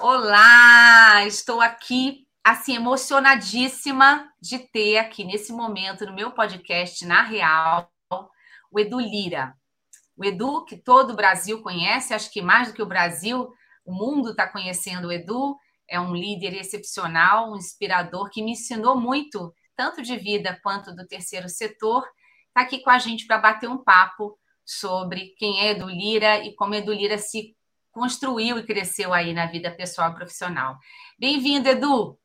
Olá, estou aqui assim emocionadíssima de ter aqui nesse momento no meu podcast na Real o Edu Lira. O Edu que todo o Brasil conhece, acho que mais do que o Brasil, o mundo está conhecendo o Edu. É um líder excepcional, um inspirador que me ensinou muito, tanto de vida quanto do terceiro setor. Está aqui com a gente para bater um papo sobre quem é Edu Lira e como Edu Lira se construiu e cresceu aí na vida pessoal e profissional. Bem-vindo, Edu!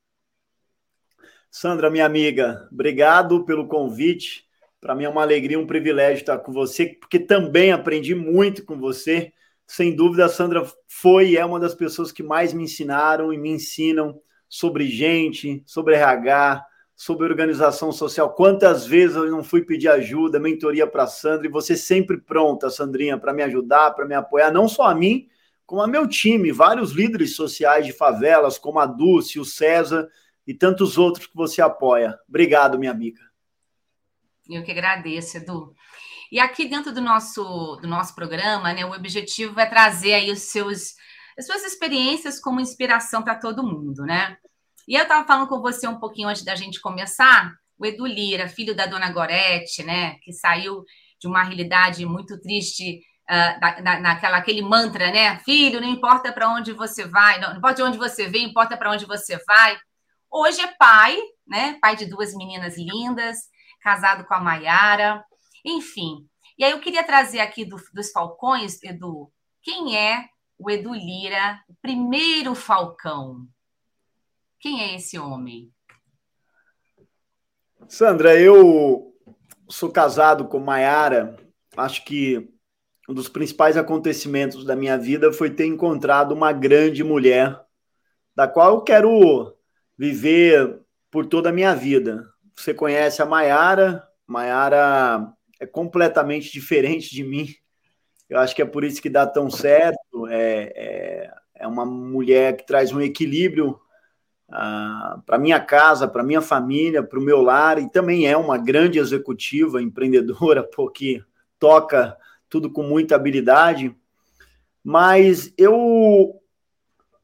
Sandra, minha amiga, obrigado pelo convite. Para mim é uma alegria, um privilégio estar com você, porque também aprendi muito com você. Sem dúvida, a Sandra foi e é uma das pessoas que mais me ensinaram e me ensinam sobre gente, sobre RH, sobre organização social. Quantas vezes eu não fui pedir ajuda, mentoria para a Sandra, e você sempre pronta, Sandrinha, para me ajudar, para me apoiar, não só a mim, como a meu time, vários líderes sociais de favelas, como a Dulce, o César e tantos outros que você apoia. Obrigado, minha amiga. Eu que agradeço, Edu. E aqui dentro do nosso, do nosso programa, né, o objetivo é trazer aí os seus, as suas experiências como inspiração para todo mundo, né? E eu estava falando com você um pouquinho antes da gente começar, o Edu Lira, filho da dona Gorete, né, que saiu de uma realidade muito triste uh, na, naquela aquele mantra, né? Filho, não importa para onde você vai, não, não importa de onde você vem, importa para onde você vai. Hoje é pai, né? Pai de duas meninas lindas, casado com a Maiara, enfim. E aí eu queria trazer aqui do, dos Falcões, Edu, quem é o Edu Lira, o primeiro Falcão? Quem é esse homem? Sandra, eu sou casado com Maiara. Acho que um dos principais acontecimentos da minha vida foi ter encontrado uma grande mulher, da qual eu quero viver por toda a minha vida. Você conhece a Maiara, Maiara é completamente diferente de mim. Eu acho que é por isso que dá tão certo. É, é, é uma mulher que traz um equilíbrio ah, para minha casa, para minha família, para o meu lar, e também é uma grande executiva, empreendedora, porque toca tudo com muita habilidade. Mas eu,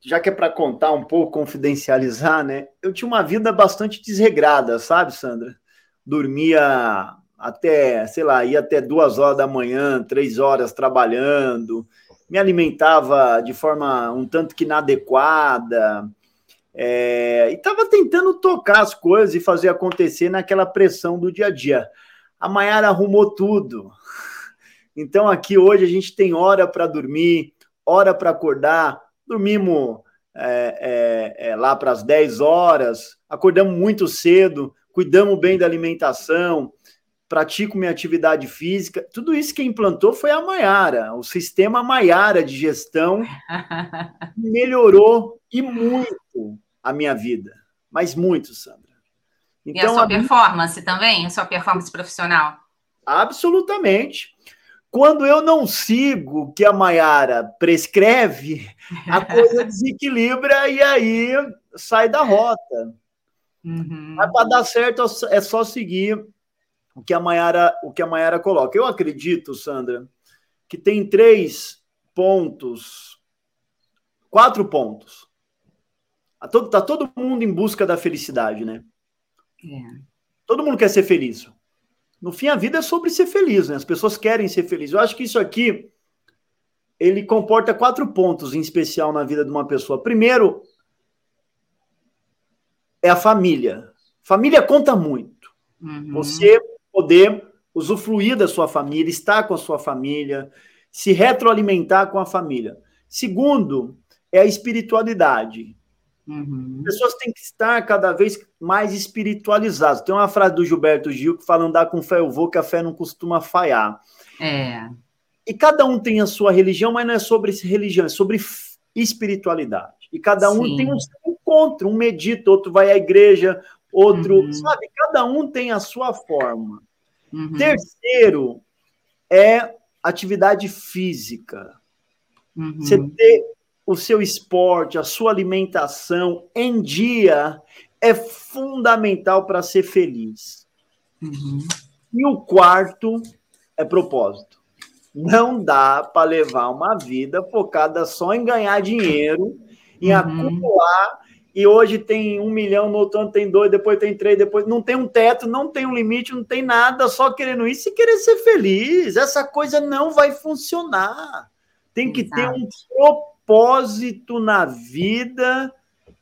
já que é para contar um pouco, confidencializar, né? Eu tinha uma vida bastante desregrada, sabe, Sandra? Dormia até, sei lá, ia até duas horas da manhã, três horas trabalhando, me alimentava de forma um tanto que inadequada, é, e estava tentando tocar as coisas e fazer acontecer naquela pressão do dia a dia. A Maiara arrumou tudo. Então, aqui hoje a gente tem hora para dormir, hora para acordar. Dormimos é, é, é, lá para as 10 horas, acordamos muito cedo, cuidamos bem da alimentação, pratico minha atividade física. Tudo isso que implantou foi a Maiara, o sistema Maiara de gestão melhorou e muito a minha vida, mas muito, Sandra. Então, e a sua a performance também, a sua performance profissional? Absolutamente. Quando eu não sigo o que a Maiara prescreve, a coisa desequilibra e aí sai da rota. Uhum. Mas para dar certo é só seguir o que a Maiara, o que a Maiara coloca. Eu acredito, Sandra, que tem três pontos, quatro pontos. Está todo, tá todo mundo em busca da felicidade, né? É. Todo mundo quer ser feliz. No fim, a vida é sobre ser feliz, né? As pessoas querem ser felizes. Eu acho que isso aqui ele comporta quatro pontos em especial na vida de uma pessoa. Primeiro é a família. Família conta muito. Uhum. Você poder usufruir da sua família, estar com a sua família, se retroalimentar com a família. Segundo é a espiritualidade. Uhum. As pessoas têm que estar cada vez mais espiritualizadas. Tem uma frase do Gilberto Gil que fala: andar com fé eu vou, que a fé não costuma falhar. É. E cada um tem a sua religião, mas não é sobre religião, é sobre espiritualidade. E cada um Sim. tem um seu encontro, um medita, outro vai à igreja, outro, uhum. sabe? Cada um tem a sua forma. Uhum. Terceiro é atividade física. Uhum. Você ter o seu esporte, a sua alimentação em dia é fundamental para ser feliz. Uhum. E o quarto é propósito. Não dá para levar uma vida focada só em ganhar dinheiro em uhum. acumular, e hoje tem um milhão, no outro ano tem dois, depois tem três, depois não tem um teto, não tem um limite, não tem nada, só querendo isso e querer ser feliz. Essa coisa não vai funcionar. Tem que Exato. ter um propósito na vida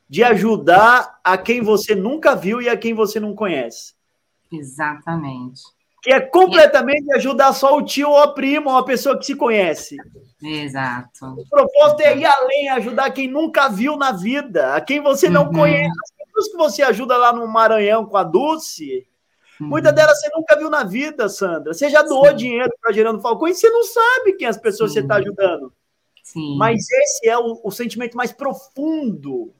de ajudar a quem você nunca viu e a quem você não conhece. Exatamente. Que é completamente ajudar só o tio ou a prima ou a pessoa que se conhece. Exato. O propósito é ir além, ajudar quem nunca viu na vida, a quem você não uhum. conhece. As pessoas que você ajuda lá no Maranhão com a Dulce, uhum. muitas delas você nunca viu na vida, Sandra. Você já doou Sim. dinheiro para Gerando Falcão e você não sabe quem as pessoas Sim. você está ajudando. Sim. Mas esse é o, o sentimento mais profundo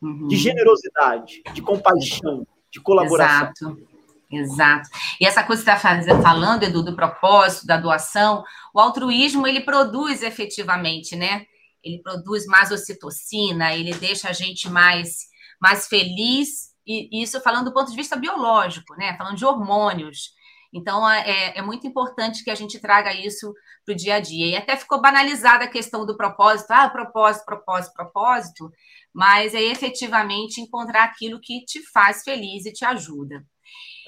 uhum. de generosidade, de compaixão, de colaboração. Exato. Exato. E essa coisa que você está falando, Edu, do propósito, da doação, o altruísmo, ele produz efetivamente, né? Ele produz mais ocitocina, ele deixa a gente mais, mais feliz, e isso falando do ponto de vista biológico, né? Falando de hormônios. Então, é, é muito importante que a gente traga isso para o dia a dia. E até ficou banalizada a questão do propósito, ah, propósito, propósito, propósito, mas é efetivamente encontrar aquilo que te faz feliz e te ajuda.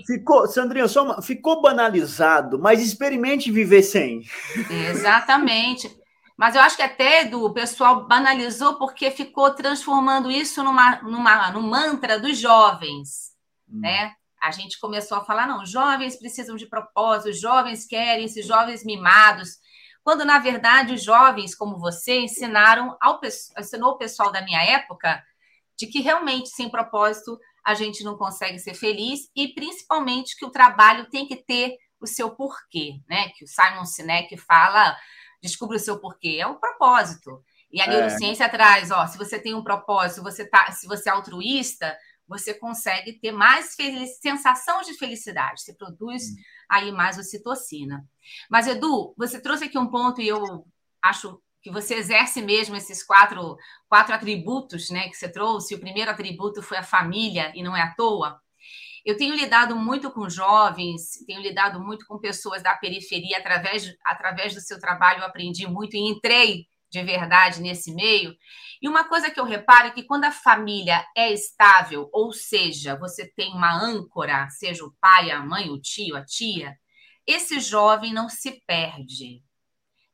Ficou, Sandrinha, só uma, ficou banalizado, mas experimente viver sem. Exatamente. Mas eu acho que até do pessoal banalizou porque ficou transformando isso numa, numa, num mantra dos jovens, hum. né? A gente começou a falar, não, jovens precisam de propósito, jovens querem esses jovens mimados, quando na verdade os jovens como você ensinaram ao ensinou o pessoal da minha época de que realmente sem propósito a gente não consegue ser feliz e principalmente que o trabalho tem que ter o seu porquê, né? Que o Simon Sinek fala, descubra o seu porquê, é o propósito. E a é. neurociência traz, ó, se você tem um propósito, você tá, se você é altruísta, você consegue ter mais sensação de felicidade, você produz hum. aí mais ocitocina. Mas Edu, você trouxe aqui um ponto e eu acho que você exerce mesmo esses quatro, quatro atributos né, que você trouxe. O primeiro atributo foi a família, e não é à toa. Eu tenho lidado muito com jovens, tenho lidado muito com pessoas da periferia, através, através do seu trabalho, eu aprendi muito e entrei de verdade nesse meio. E uma coisa que eu reparo é que quando a família é estável, ou seja, você tem uma âncora, seja o pai, a mãe, o tio, a tia, esse jovem não se perde.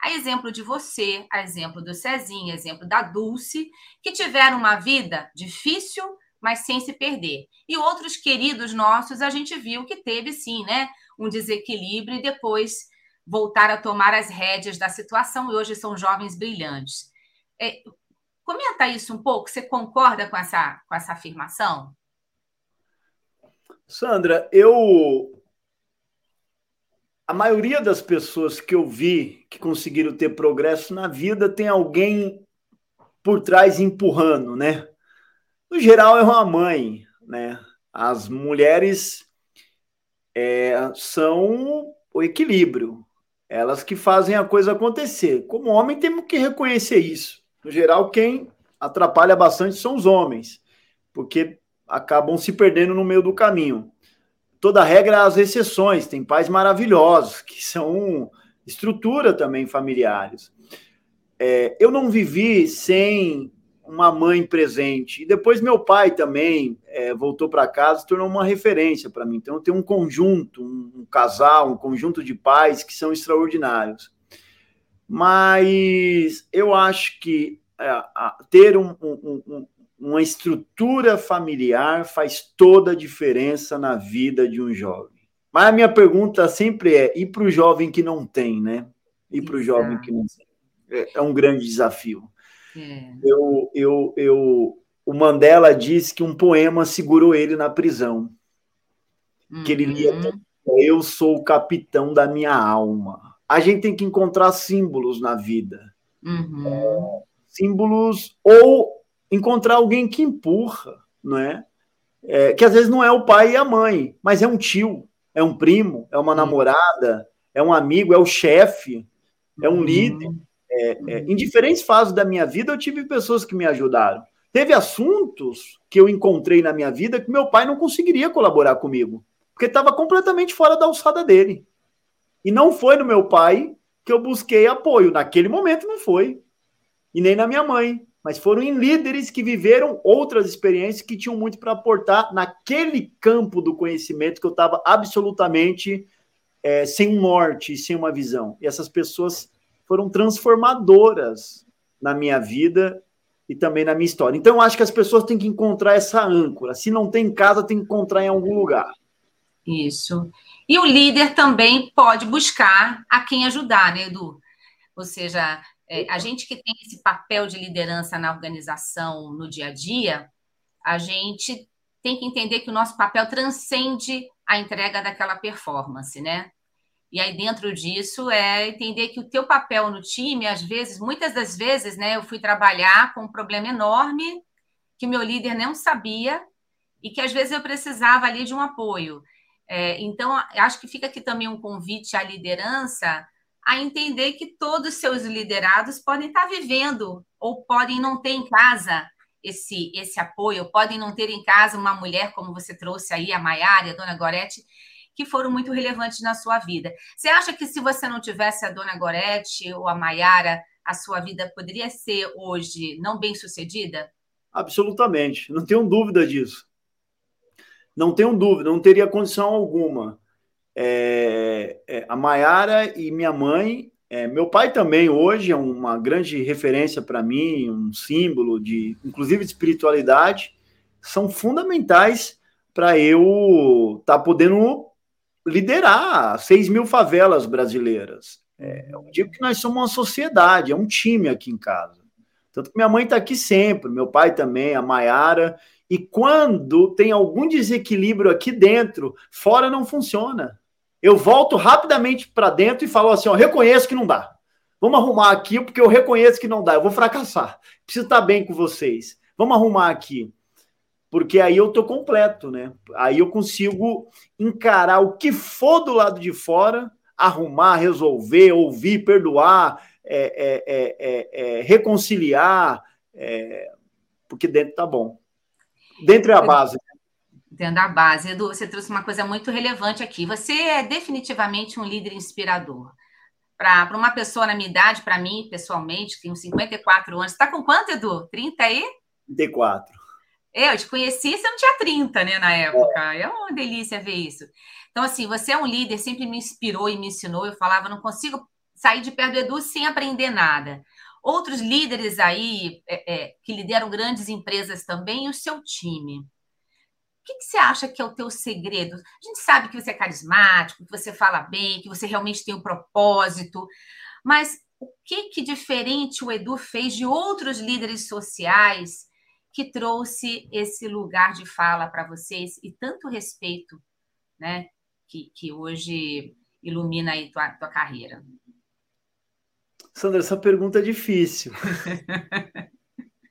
A exemplo de você, a exemplo do Cezinha, a exemplo da Dulce, que tiveram uma vida difícil, mas sem se perder. E outros queridos nossos, a gente viu que teve sim, né, um desequilíbrio e depois voltar a tomar as rédeas da situação e hoje são jovens brilhantes. É, comenta isso um pouco, você concorda com essa, com essa afirmação? Sandra, eu a maioria das pessoas que eu vi que conseguiram ter progresso na vida tem alguém por trás empurrando, né? No geral é uma mãe, né? As mulheres é, são o equilíbrio, elas que fazem a coisa acontecer. Como homem temos que reconhecer isso. No geral, quem atrapalha bastante são os homens, porque acabam se perdendo no meio do caminho toda regra as exceções. Tem pais maravilhosos que são estrutura também familiares. É, eu não vivi sem uma mãe presente. E depois meu pai também é, voltou para casa, tornou uma referência para mim. Então eu tenho um conjunto, um, um, casal, um conjunto de pais que são extraordinários. Mas eu acho que é, a, ter um, um, uma estrutura familiar faz toda a diferença na vida de um jovem. Mas a minha pergunta sempre é: e para o jovem que não tem, né? E para o jovem que não tem? É, é um grande desafio. É. Eu, eu, eu, o Mandela disse que um poema segurou ele na prisão. Uhum. Que ele lia: uhum. Eu sou o capitão da minha alma. A gente tem que encontrar símbolos na vida. Uhum. É, símbolos ou encontrar alguém que empurra, não é? é? Que às vezes não é o pai e a mãe, mas é um tio, é um primo, é uma namorada, é um amigo, é o chefe, é um uhum. líder. É, é, em diferentes fases da minha vida, eu tive pessoas que me ajudaram. Teve assuntos que eu encontrei na minha vida que meu pai não conseguiria colaborar comigo, porque estava completamente fora da alçada dele. E não foi no meu pai que eu busquei apoio. Naquele momento não foi. E nem na minha mãe. mas foram em líderes que viveram outras experiências que tinham muito para aportar naquele campo do conhecimento que eu estava absolutamente é, sem um norte, sem uma visão. E essas pessoas foram transformadoras na minha vida e também na minha história. Então, eu acho que as pessoas têm que encontrar essa âncora. Se não tem em casa, tem que encontrar em algum lugar. Isso. E o líder também pode buscar a quem ajudar, né, Edu? Ou seja, é, a gente que tem esse papel de liderança na organização no dia a dia, a gente tem que entender que o nosso papel transcende a entrega daquela performance, né? E aí, dentro disso, é entender que o teu papel no time, às vezes, muitas das vezes, né, eu fui trabalhar com um problema enorme que meu líder não sabia e que às vezes eu precisava ali de um apoio. É, então, acho que fica aqui também um convite à liderança a entender que todos os seus liderados podem estar vivendo ou podem não ter em casa esse, esse apoio, podem não ter em casa uma mulher, como você trouxe aí, a Maiara, a dona Gorete, que foram muito relevantes na sua vida. Você acha que se você não tivesse a dona Gorete ou a Maiara, a sua vida poderia ser hoje não bem sucedida? Absolutamente, não tenho dúvida disso. Não tenho dúvida, não teria condição alguma. É, é, a Maiara e minha mãe, é, meu pai também hoje é uma grande referência para mim, um símbolo de, inclusive, de espiritualidade, são fundamentais para eu estar tá podendo liderar 6 mil favelas brasileiras. É, eu digo que nós somos uma sociedade, é um time aqui em casa. Tanto que minha mãe está aqui sempre, meu pai também, a Maiara. E quando tem algum desequilíbrio aqui dentro, fora não funciona. Eu volto rapidamente para dentro e falo assim: ó, reconheço que não dá. Vamos arrumar aqui, porque eu reconheço que não dá. Eu vou fracassar. Preciso estar bem com vocês. Vamos arrumar aqui porque aí eu tô completo, né? Aí eu consigo encarar o que for do lado de fora, arrumar, resolver, ouvir, perdoar, é, é, é, é reconciliar, porque dentro tá bom. Dentro é a base. Dentro da base. Edu, você trouxe uma coisa muito relevante aqui. Você é definitivamente um líder inspirador. Para uma pessoa na minha idade, para mim, pessoalmente, que tenho 54 anos. Está com quanto, Edu? 30 aí? 34. É, eu te conheci, você não tinha 30, né, na época. É. é uma delícia ver isso. Então, assim, você é um líder, sempre me inspirou e me ensinou. Eu falava, não consigo sair de perto do Edu sem aprender nada. Outros líderes aí é, é, que lideram grandes empresas também e o seu time. O que, que, você acha que é o teu segredo? A gente sabe que você é carismático, que você fala bem, que você realmente tem um propósito, mas o que, que diferente o Edu fez de outros líderes sociais que trouxe esse lugar de fala para vocês e tanto respeito, né, que, que hoje ilumina aí tua, tua carreira? Sandra, essa pergunta é difícil.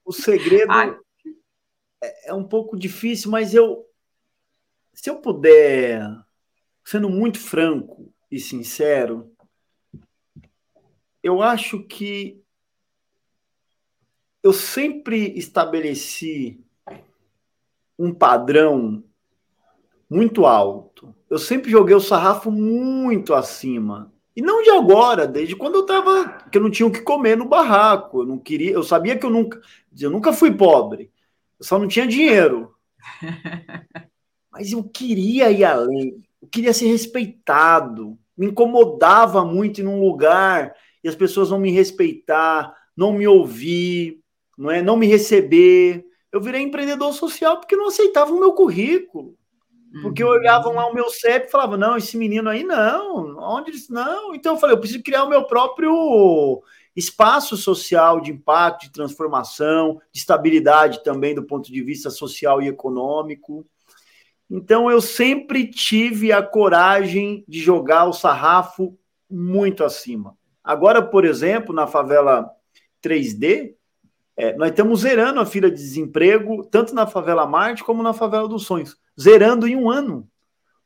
o segredo é, é um pouco difícil, mas eu, se eu puder, sendo muito franco e sincero, eu acho que eu sempre estabeleci um padrão muito alto. Eu sempre joguei o sarrafo muito acima. E não de agora, desde quando eu tava, que eu não tinha o que comer no barraco. Eu não queria, eu sabia que eu nunca, eu nunca fui pobre. Eu só não tinha dinheiro. Mas eu queria ir além. Eu queria ser respeitado. Me incomodava muito ir num lugar e as pessoas não me respeitar, não me ouvir, não é não me receber. Eu virei empreendedor social porque não aceitavam o meu currículo. Porque uhum. olhavam lá o meu CEP e falavam, não, esse menino aí não, onde eles não. Então eu falei, eu preciso criar o meu próprio espaço social de impacto, de transformação, de estabilidade também do ponto de vista social e econômico. Então eu sempre tive a coragem de jogar o sarrafo muito acima. Agora, por exemplo, na favela 3D, é, nós estamos zerando a fila de desemprego, tanto na favela Marte como na favela dos Sonhos. Zerando em um ano.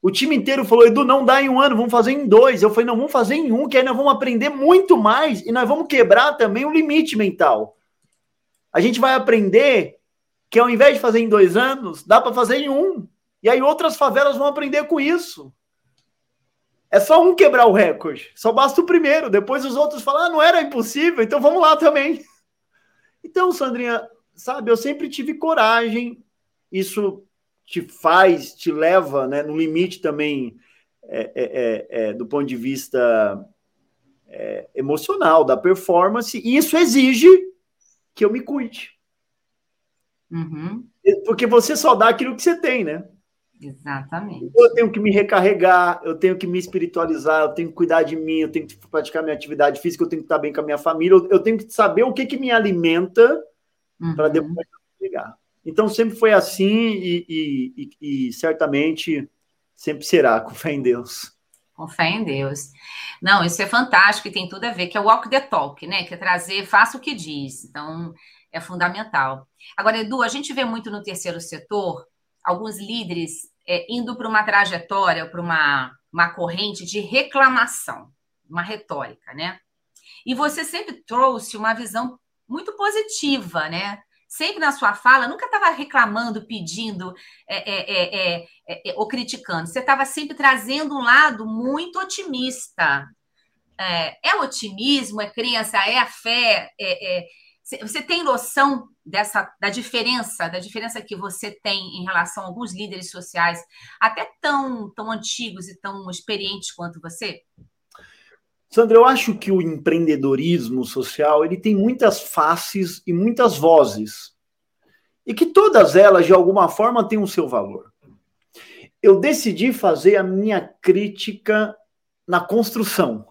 O time inteiro falou: Edu, não dá em um ano, vamos fazer em dois. Eu falei: não, vamos fazer em um, que aí nós vamos aprender muito mais e nós vamos quebrar também o limite mental. A gente vai aprender que ao invés de fazer em dois anos, dá para fazer em um. E aí outras favelas vão aprender com isso. É só um quebrar o recorde. Só basta o primeiro. Depois os outros falam: ah, não era impossível, então vamos lá também. Então, Sandrinha, sabe, eu sempre tive coragem, isso te faz, te leva, né, no limite também, é, é, é, é do ponto de vista é, emocional, da performance, e isso exige que eu me cuide. Uhum. Porque você só dá aquilo que você tem, né? Exatamente. Eu tenho que me recarregar, eu tenho que me espiritualizar, eu tenho que cuidar de mim, eu tenho que praticar minha atividade física, eu tenho que estar bem com a minha família, eu tenho que saber o que, que me alimenta uhum. para depois chegar. Então sempre foi assim e, e, e, e, certamente sempre será, com fé em Deus. Com fé em Deus. Não, isso é fantástico e tem tudo a ver, que é o walk the talk, né? Que é trazer, faça o que diz. Então, é fundamental. Agora, Edu, a gente vê muito no terceiro setor alguns líderes é, indo para uma trajetória, para uma, uma corrente de reclamação, uma retórica, né? E você sempre trouxe uma visão muito positiva, né? Sempre na sua fala, nunca estava reclamando, pedindo é é, é, é, é, ou criticando. Você estava sempre trazendo um lado muito otimista. É, otimismo, é crença, é a fé, é, você tem noção dessa da diferença, da diferença que você tem em relação a alguns líderes sociais, até tão, tão antigos e tão experientes quanto você? Sandra, eu acho que o empreendedorismo social ele tem muitas faces e muitas vozes. E que todas elas, de alguma forma, têm o seu valor. Eu decidi fazer a minha crítica na construção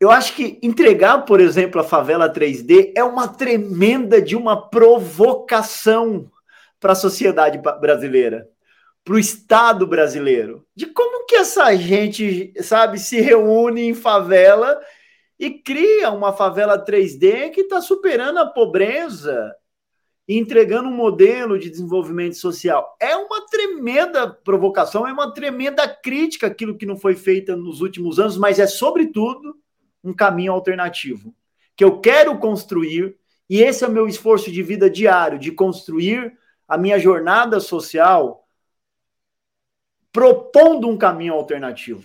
eu acho que entregar, por exemplo, a favela 3D é uma tremenda de uma provocação para a sociedade brasileira, para o Estado brasileiro, de como que essa gente, sabe, se reúne em favela e cria uma favela 3D que está superando a pobreza e entregando um modelo de desenvolvimento social. É uma tremenda provocação, é uma tremenda crítica aquilo que não foi feito nos últimos anos, mas é, sobretudo, um caminho alternativo que eu quero construir, e esse é o meu esforço de vida diário, de construir a minha jornada social propondo um caminho alternativo.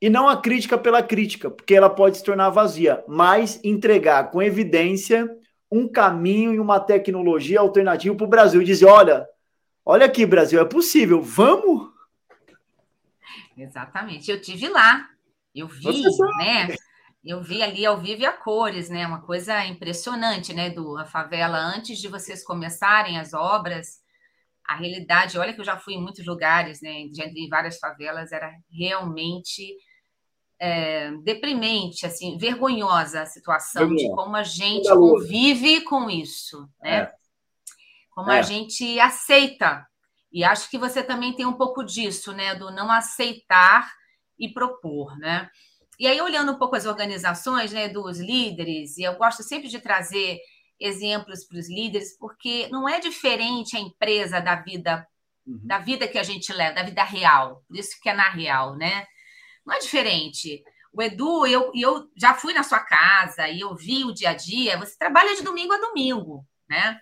E não a crítica pela crítica, porque ela pode se tornar vazia, mas entregar com evidência um caminho e uma tecnologia alternativa para o Brasil. Dizer: olha, olha aqui, Brasil, é possível, vamos? Exatamente. Eu tive lá, eu vi, né? Eu vi ali ao vivo a cores, né? Uma coisa impressionante, né, do a favela antes de vocês começarem as obras. A realidade, olha que eu já fui em muitos lugares, né, em várias favelas, era realmente é, deprimente, assim, vergonhosa a situação de como a gente convive com isso, né? É. Como é. a gente aceita. E acho que você também tem um pouco disso, né, do não aceitar e propor, né? E aí, olhando um pouco as organizações né, dos líderes, e eu gosto sempre de trazer exemplos para os líderes, porque não é diferente a empresa da vida, uhum. da vida que a gente leva, da vida real, por isso que é na real, né? Não é diferente. O Edu, eu, eu já fui na sua casa e eu vi o dia a dia, você trabalha de domingo a domingo, né?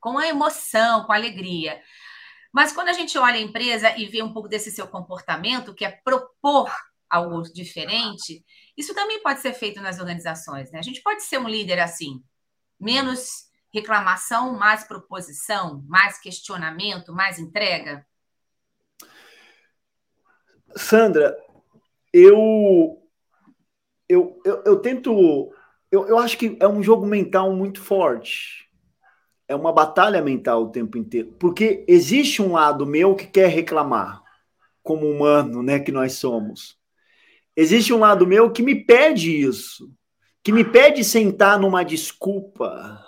Com a emoção, com a alegria. Mas quando a gente olha a empresa e vê um pouco desse seu comportamento, que é propor algo diferente, isso também pode ser feito nas organizações. Né? A gente pode ser um líder assim, menos reclamação, mais proposição, mais questionamento, mais entrega? Sandra, eu eu, eu, eu tento. Eu, eu acho que é um jogo mental muito forte. É uma batalha mental o tempo inteiro. Porque existe um lado meu que quer reclamar, como humano, né, que nós somos existe um lado meu que me pede isso, que me pede sentar numa desculpa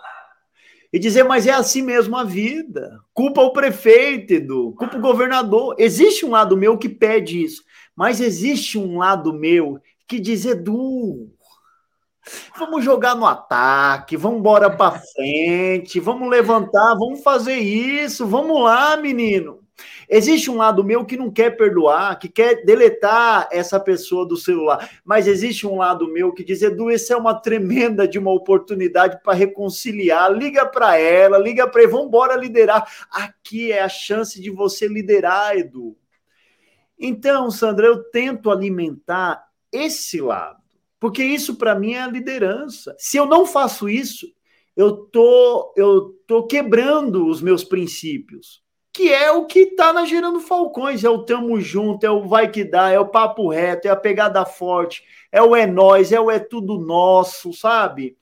e dizer, mas é assim mesmo a vida. Culpa o prefeito, Edu, culpa o governador. Existe um lado meu que pede isso, mas existe um lado meu que diz, Edu, vamos jogar no ataque, vamos embora para frente, vamos levantar, vamos fazer isso, vamos lá, menino. Existe um lado meu que não quer perdoar, que quer deletar essa pessoa do celular, mas existe um lado meu que diz: Edu, essa é uma tremenda de uma oportunidade para reconciliar. Liga para ela, liga para ele, vamos liderar. Aqui é a chance de você liderar, Edu. Então, Sandra, eu tento alimentar esse lado, porque isso para mim é a liderança. Se eu não faço isso, eu tô, eu tô quebrando os meus princípios, que é o que tá na Gerando Falcões, é o tamo junto, é o vai que dá, é o papo reto, é a pegada forte, é o é nós, é o é tudo nosso, sabe?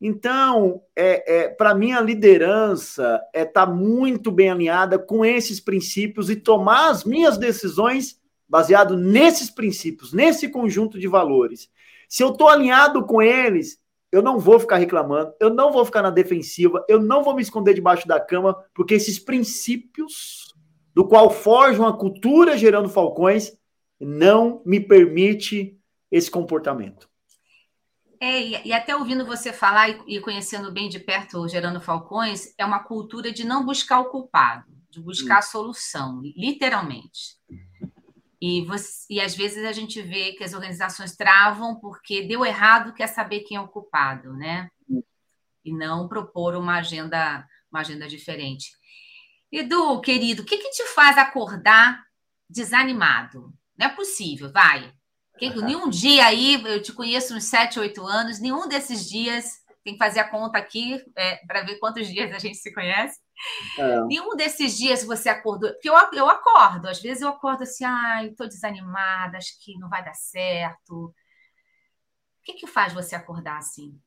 Então, é, é para mim, a liderança é tá muito bem alinhada com esses princípios e tomar as minhas decisões baseado nesses princípios, nesse conjunto de valores. Se eu estou alinhado com eles, eu não vou ficar reclamando, eu não vou ficar na defensiva, eu não vou me esconder debaixo da cama, porque esses princípios, do qual forjam a cultura gerando falcões, não me permite esse comportamento. É, e, até ouvindo você falar e, e conhecendo bem de perto o Gerando Falcões, é uma cultura de não buscar o culpado, de buscar hum. a solução, literalmente. E, você, e às vezes a gente vê que as organizações travam porque deu errado, quer saber quem é o culpado, né? E não propor uma agenda, uma agenda diferente. Edu, querido, o que, que te faz acordar desanimado? Não é possível, vai. Que, nenhum dia aí, eu te conheço uns 7, 8 anos, nenhum desses dias, tem que fazer a conta aqui é, para ver quantos dias a gente se conhece. É. Nenhum desses dias você acordou. Porque eu, eu acordo, às vezes eu acordo assim, ai, estou desanimada, acho que não vai dar certo. O que, que faz você acordar assim?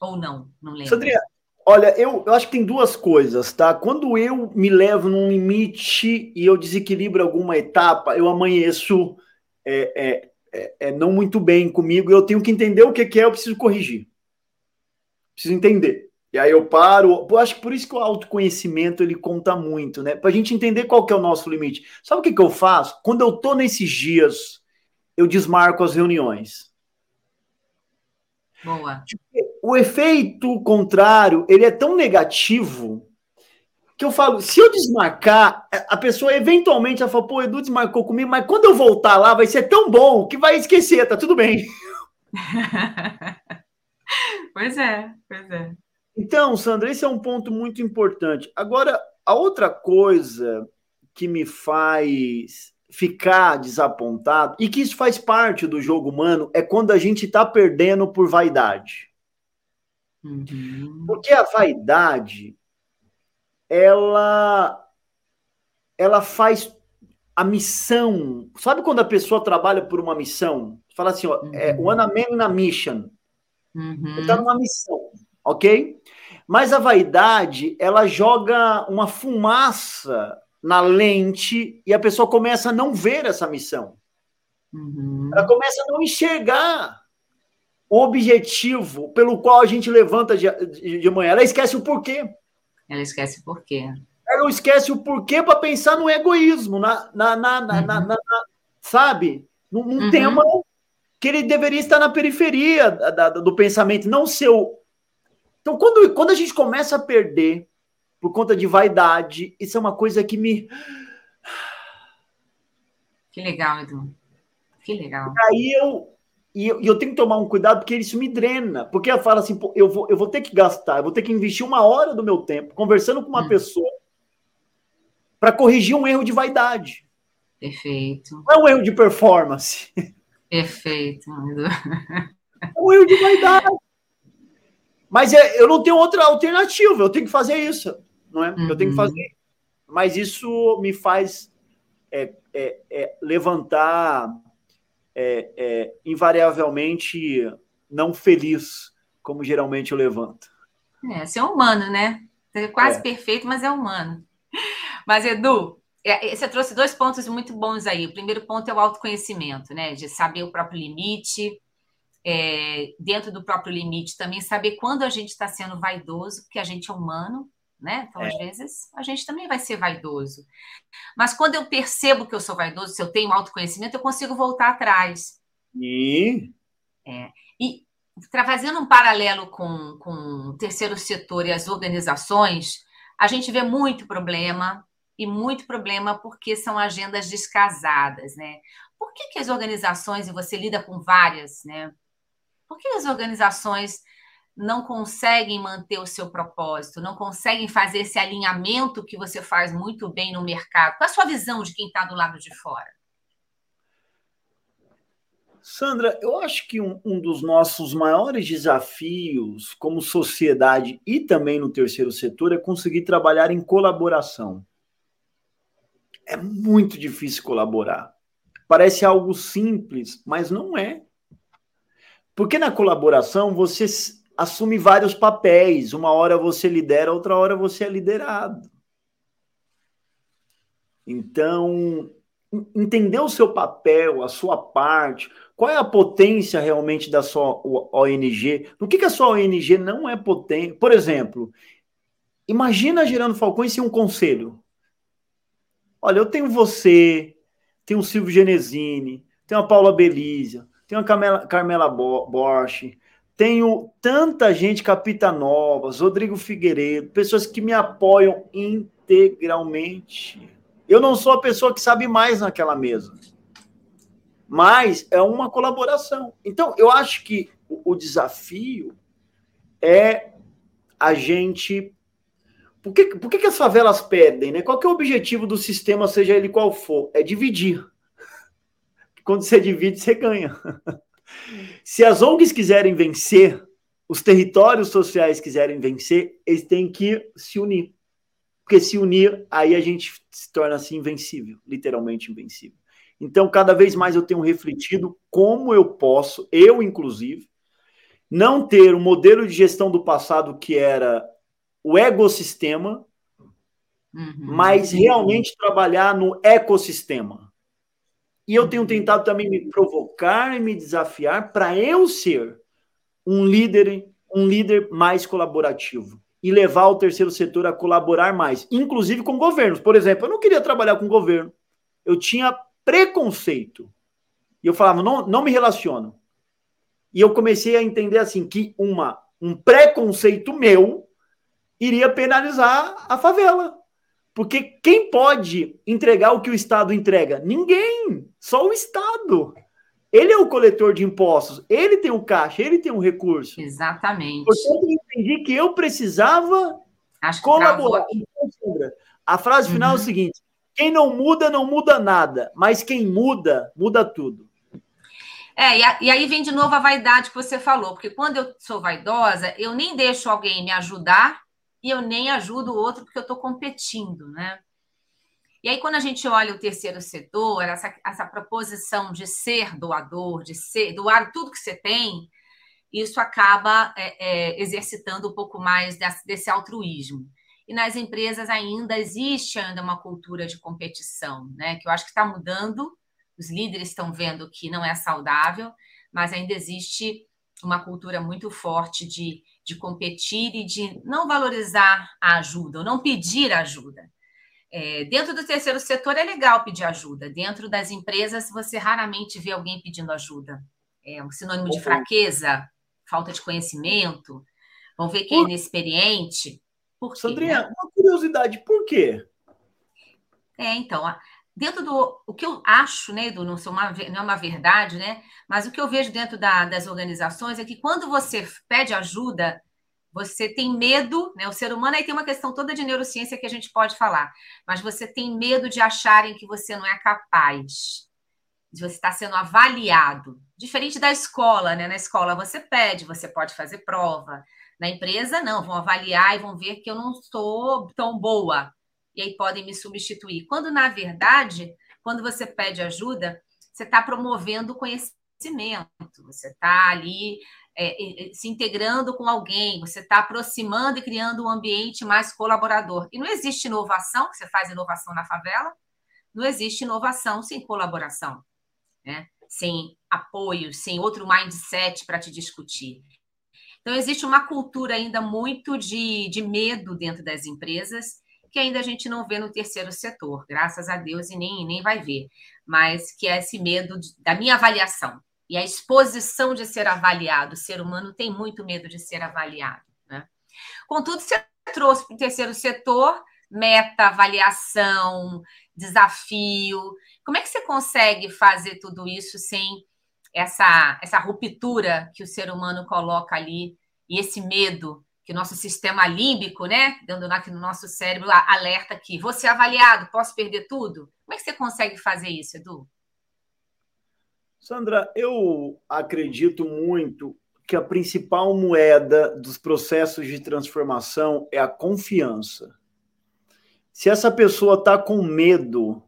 Ou não? Não lembro. Sandria, olha, eu, eu acho que tem duas coisas, tá? Quando eu me levo num limite e eu desequilibro alguma etapa, eu amanheço é, é, é, é não muito bem comigo e eu tenho que entender o que, que é, eu preciso corrigir. Preciso entender. E aí eu paro. Eu acho que por isso que o autoconhecimento ele conta muito, né? Para a gente entender qual que é o nosso limite. Sabe o que, que eu faço? Quando eu tô nesses dias, eu desmarco as reuniões. Boa. O efeito contrário, ele é tão negativo que eu falo, se eu desmarcar, a pessoa eventualmente ela fala, pô, Edu desmarcou comigo, mas quando eu voltar lá vai ser tão bom que vai esquecer, tá tudo bem. pois é, pois é. Então, Sandra, esse é um ponto muito importante. Agora, a outra coisa que me faz ficar desapontado, e que isso faz parte do jogo humano, é quando a gente está perdendo por vaidade. Uhum. Porque a vaidade, ela, ela faz a missão. Sabe quando a pessoa trabalha por uma missão? Fala assim, ó, uhum. é, one man na mission. Uhum. Ele está numa missão ok? Mas a vaidade, ela joga uma fumaça na lente e a pessoa começa a não ver essa missão. Uhum. Ela começa a não enxergar o objetivo pelo qual a gente levanta de, de, de manhã. Ela esquece o porquê. Ela esquece o porquê. Ela esquece o porquê para pensar no egoísmo, na, na, na, na, uhum. na, na sabe? Num, num uhum. tema que ele deveria estar na periferia da, da, do pensamento, não ser o, então, quando, quando a gente começa a perder por conta de vaidade, isso é uma coisa que me. Que legal, Edu. Que legal. Aí eu. E eu, eu, tenho que tomar um cuidado porque isso me drena. Porque eu falo assim, eu vou, eu vou ter que gastar, eu vou ter que investir uma hora do meu tempo conversando com uma hum. pessoa para corrigir um erro de vaidade. Perfeito. Não é um erro de performance. Perfeito. É um erro de vaidade. Mas é, eu não tenho outra alternativa, eu tenho que fazer isso, não é? Uhum. Eu tenho que uhum. fazer. Mas isso me faz é, é, é levantar é, é, invariavelmente não feliz, como geralmente eu levanto. É, ser humano, né? É quase perfeito, mas é humano. Mas, Edu, você trouxe dois pontos muito bons aí. O primeiro ponto é o autoconhecimento, né? De saber o próprio limite, é, dentro do próprio limite, também saber quando a gente está sendo vaidoso, porque a gente é humano, né? Então, é. às vezes, a gente também vai ser vaidoso. Mas quando eu percebo que eu sou vaidoso, se eu tenho autoconhecimento, eu consigo voltar atrás. E? É. E fazendo um paralelo com, com o terceiro setor e as organizações, a gente vê muito problema, e muito problema porque são agendas descasadas, né? Por que, que as organizações, e você lida com várias, né? Por que as organizações não conseguem manter o seu propósito, não conseguem fazer esse alinhamento que você faz muito bem no mercado? Qual a sua visão de quem está do lado de fora? Sandra, eu acho que um, um, dos nossos maiores desafios como sociedade e também no terceiro setor é conseguir trabalhar em colaboração. É muito difícil colaborar. Parece algo simples, mas não é. Porque na colaboração você assume vários papéis. Uma hora você lidera, outra hora você é liderado. Então, entender o seu papel, a sua parte, qual é a potência realmente da sua ONG, no que, que a sua ONG não é potente. Por exemplo, imagina Gerando Falcões sem um conselho. Olha, eu tenho você, tenho o Silvio Genesini, tenho a Paula Belízia, tenho a Carmela, Carmela Borch, tenho tanta gente, Capita Novas, Rodrigo Figueiredo, pessoas que me apoiam integralmente. Eu não sou a pessoa que sabe mais naquela mesa, mas é uma colaboração. Então, eu acho que o desafio é a gente. Por que, por que, que as favelas perdem? Né? Qual que é o objetivo do sistema, seja ele qual for? É dividir. Quando você divide, você ganha. Se as ONGs quiserem vencer, os territórios sociais quiserem vencer, eles têm que se unir. Porque se unir, aí a gente se torna assim invencível, literalmente invencível. Então, cada vez mais eu tenho refletido como eu posso, eu inclusive, não ter o um modelo de gestão do passado que era o ecossistema, uhum. mas realmente trabalhar no ecossistema. E eu tenho tentado também me provocar e me desafiar para eu ser um líder, um líder mais colaborativo e levar o terceiro setor a colaborar mais, inclusive com governos. Por exemplo, eu não queria trabalhar com governo. Eu tinha preconceito. E eu falava, não, não me relaciono. E eu comecei a entender assim que uma um preconceito meu iria penalizar a favela. Porque quem pode entregar o que o Estado entrega? Ninguém, só o Estado. Ele é o coletor de impostos, ele tem o caixa, ele tem um recurso. Exatamente. Portanto, eu entendi que eu precisava Acho colaborar. A frase final uhum. é o uhum. seguinte: quem não muda, não muda nada, mas quem muda, muda tudo. É, e, a, e, aí vem de novo a vaidade que você falou, porque quando eu sou vaidosa, eu nem deixo alguém me ajudar e eu nem ajudo o outro porque eu estou competindo, né? E aí, quando a gente olha o terceiro setor, essa, essa proposição de ser doador, de ser doar tudo que você tem, isso acaba é, é, exercitando um pouco mais desse, desse altruísmo. E nas empresas ainda existe ainda uma cultura de competição, né? Que eu acho que está mudando. Os líderes estão vendo que não é saudável, mas ainda existe uma cultura muito forte de de competir e de não valorizar a ajuda, ou não pedir ajuda. É, dentro do terceiro setor é legal pedir ajuda. Dentro das empresas, você raramente vê alguém pedindo ajuda. É um sinônimo de fraqueza, falta de conhecimento. Vão ver quem é inexperiente. Por quê, Sandrinha, né? uma curiosidade, por quê? É, então, dentro do o que eu acho, né, Edu, não, sou uma, não é uma verdade, né? Mas o que eu vejo dentro da, das organizações é que quando você pede ajuda, você tem medo, né? O ser humano aí tem uma questão toda de neurociência que a gente pode falar, mas você tem medo de acharem que você não é capaz, de você estar sendo avaliado. Diferente da escola, né? Na escola você pede, você pode fazer prova. Na empresa, não, vão avaliar e vão ver que eu não sou tão boa e aí podem me substituir. Quando, na verdade, quando você pede ajuda, você está promovendo conhecimento, você está ali é, se integrando com alguém, você está aproximando e criando um ambiente mais colaborador. E não existe inovação, que você faz inovação na favela, não existe inovação sem colaboração, né? sem apoio, sem outro mindset para te discutir. Então, existe uma cultura ainda muito de, de medo dentro das empresas que ainda a gente não vê no terceiro setor, graças a Deus, e nem, nem vai ver, mas que é esse medo de, da minha avaliação e a exposição de ser avaliado. O ser humano tem muito medo de ser avaliado. Né? Contudo, você trouxe para o terceiro setor meta, avaliação, desafio. Como é que você consegue fazer tudo isso sem essa, essa ruptura que o ser humano coloca ali e esse medo que nosso sistema límbico, né, dando aqui no nosso cérebro, alerta que vou ser avaliado, posso perder tudo. Como é que você consegue fazer isso, Edu? Sandra, eu acredito muito que a principal moeda dos processos de transformação é a confiança. Se essa pessoa está com medo,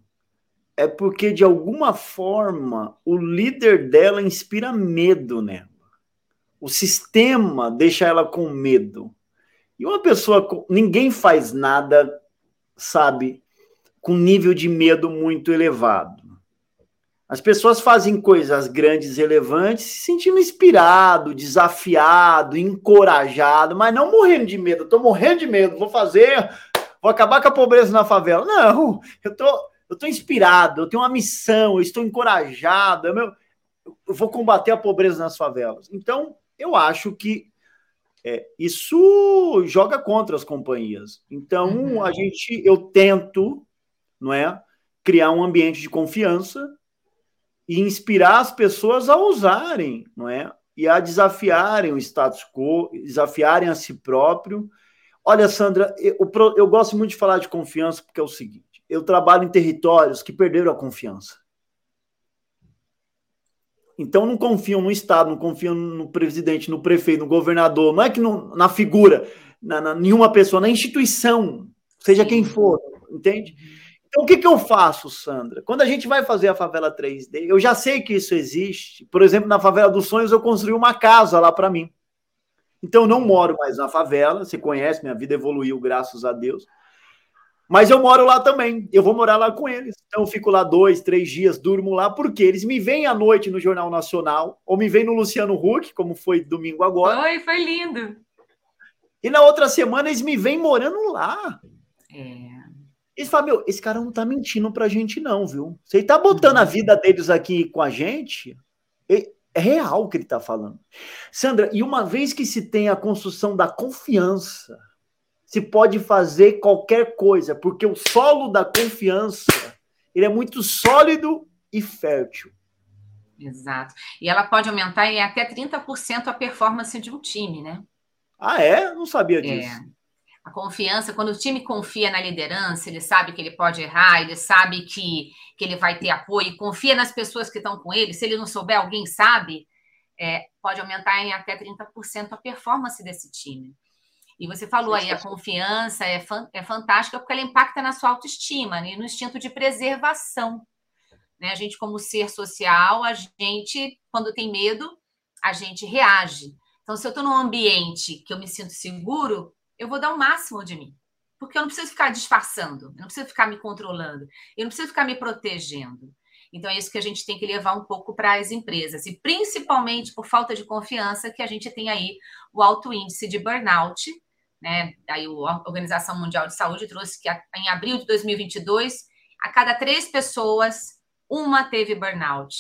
é porque de alguma forma o líder dela inspira medo nela. O sistema deixa ela com medo. E uma pessoa, ninguém faz nada, sabe, com nível de medo muito elevado. As pessoas fazem coisas grandes, relevantes, se sentindo inspirado, desafiado, encorajado, mas não morrendo de medo. Estou morrendo de medo, vou fazer, vou acabar com a pobreza na favela. Não, eu tô, eu tô inspirado, eu tenho uma missão, eu estou encorajado, eu, meu, eu vou combater a pobreza nas favelas. Então, eu acho que é, isso joga contra as companhias. Então, uhum. a gente, eu tento, não é, criar um ambiente de confiança e inspirar as pessoas a usarem, não é? E a desafiarem o status quo, desafiarem a si próprio. Olha, Sandra, eu, eu gosto muito de falar de confiança porque é o seguinte: eu trabalho em territórios que perderam a confiança. Então não confiam no Estado, não confiam no presidente, no prefeito, no governador, não é que na figura, na, na, nenhuma pessoa, na instituição, seja quem for, entende? Então, o que, que eu faço, Sandra? Quando a gente vai fazer a favela 3D, eu já sei que isso existe. Por exemplo, na favela dos sonhos, eu construí uma casa lá para mim. Então, eu não moro mais na favela. Você conhece, minha vida evoluiu, graças a Deus. Mas eu moro lá também. Eu vou morar lá com eles. Então, eu fico lá dois, três dias, durmo lá, porque eles me veem à noite no Jornal Nacional, ou me veem no Luciano Huck, como foi domingo agora. Foi, foi lindo. E na outra semana, eles me veem morando lá. É. Eles falam, meu, esse cara não tá mentindo pra gente, não, viu? Se ele tá botando a uhum. vida deles aqui com a gente, é real o que ele tá falando. Sandra, e uma vez que se tem a construção da confiança, se pode fazer qualquer coisa, porque o solo da confiança, ele é muito sólido e fértil. Exato. E ela pode aumentar em até 30% a performance de um time, né? Ah, é? Não sabia disso. É a confiança, quando o time confia na liderança, ele sabe que ele pode errar, ele sabe que, que ele vai ter apoio, confia nas pessoas que estão com ele. Se ele não souber, alguém sabe, é, pode aumentar em até 30% a performance desse time. E você falou aí, a confiança é, fan, é fantástica porque ela impacta na sua autoestima né, no instinto de preservação. Né? A gente, como ser social, a gente, quando tem medo, a gente reage. Então, se eu estou num ambiente que eu me sinto seguro, eu vou dar o máximo de mim. Porque eu não preciso ficar disfarçando, eu não preciso ficar me controlando, eu não preciso ficar me protegendo. Então, é isso que a gente tem que levar um pouco para as empresas. E principalmente por falta de confiança, que a gente tem aí o alto índice de burnout. Né? Aí a Organização Mundial de Saúde trouxe que em abril de 2022, a cada três pessoas, uma teve burnout.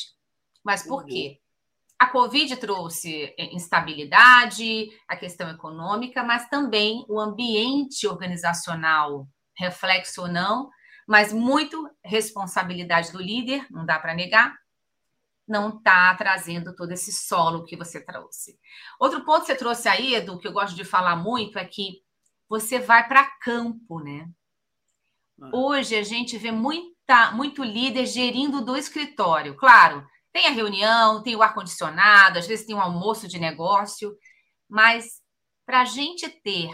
Mas por uhum. quê? A Covid trouxe é, instabilidade, a questão econômica, mas também o ambiente organizacional, reflexo ou não, mas muito responsabilidade do líder, não dá para negar, não está trazendo todo esse solo que você trouxe. Outro ponto que você trouxe aí, Edu, que eu gosto de falar muito, é que você vai para campo, né? Ah. Hoje a gente vê muita, muito líder gerindo do escritório. Claro, tem a reunião, tem o ar-condicionado, às vezes tem um almoço de negócio, mas para a gente ter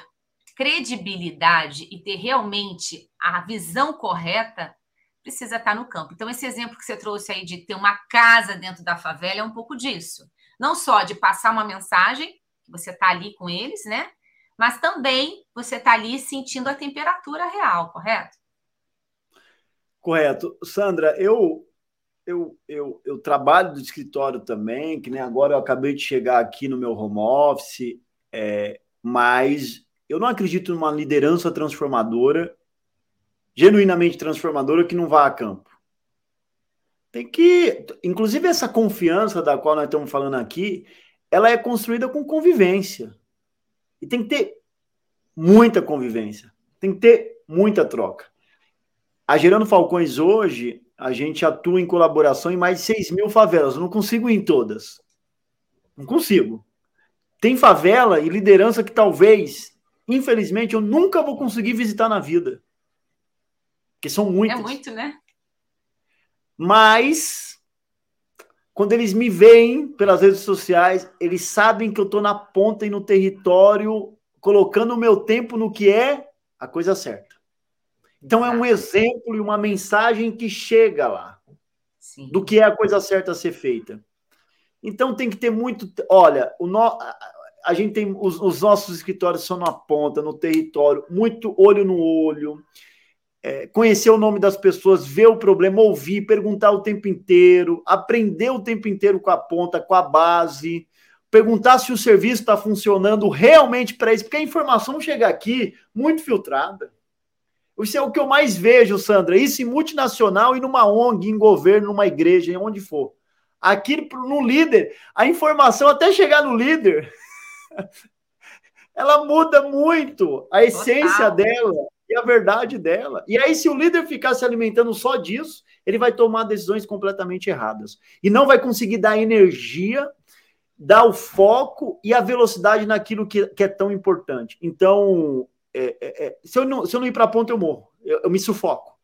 credibilidade e ter realmente a visão correta, precisa estar no campo. Então, esse exemplo que você trouxe aí de ter uma casa dentro da favela é um pouco disso. Não só de passar uma mensagem, que você está ali com eles, né? Mas também você está ali sentindo a temperatura real, correto? Correto. Sandra, eu eu, eu, eu trabalho do escritório também, que nem agora eu acabei de chegar aqui no meu home office, é, mas eu não acredito numa liderança transformadora, genuinamente transformadora, que não vá a campo. Tem que, inclusive essa confiança da qual nós estamos falando aqui, ela é construída com convivência. E tem que ter muita convivência, tem que ter muita troca. A Gerando Falcões hoje, a gente atua em colaboração em mais de 6 mil favelas. Eu não consigo ir em todas. Não consigo. Tem favela e liderança que talvez, infelizmente, eu nunca vou conseguir visitar na vida. Porque são muitas. É muito, né? Mas quando eles me veem pelas redes sociais, eles sabem que eu estou na ponta e no território, colocando o meu tempo no que é a coisa certa. Então é um exemplo e uma mensagem que chega lá Sim. do que é a coisa certa a ser feita. Então tem que ter muito. Olha, o no, a gente tem os, os nossos escritórios são na ponta, no território, muito olho no olho é, conhecer o nome das pessoas, ver o problema, ouvir, perguntar o tempo inteiro, aprender o tempo inteiro com a ponta, com a base, perguntar se o serviço está funcionando realmente para isso, porque a informação chega aqui muito filtrada. Isso é o que eu mais vejo, Sandra. Isso em multinacional e numa ONG, em governo, numa igreja, em onde for. Aqui no líder, a informação até chegar no líder, ela muda muito a essência Total. dela e a verdade dela. E aí, se o líder ficar se alimentando só disso, ele vai tomar decisões completamente erradas. E não vai conseguir dar energia, dar o foco e a velocidade naquilo que, que é tão importante. Então, é, é, é se, eu não, se eu não ir para a ponta, eu morro. Eu, eu me sufoco.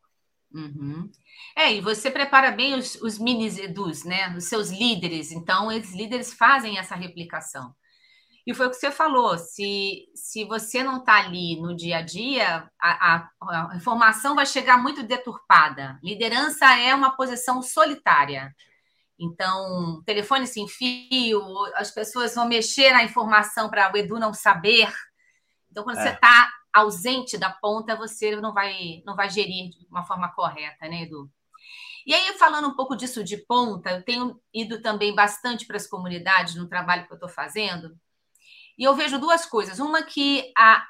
Uhum. É, e você prepara bem os, os minis edus, né? Os seus líderes. Então, esses líderes fazem essa replicação. E foi o que você falou: se, se você não está ali no dia a dia, a, a, a, informação vai chegar muito deturpada. Liderança é uma posição solitária. Então, telefone sem fio, as pessoas vão mexer na informação para o Edu não saber. Então, quando é. você está ausente da ponta, você não vai, não vai gerir de uma forma correta, né, Edu? E aí, falando um pouco disso de ponta, eu tenho ido também bastante para as comunidades no trabalho que eu estou fazendo. E eu vejo duas coisas. Uma que a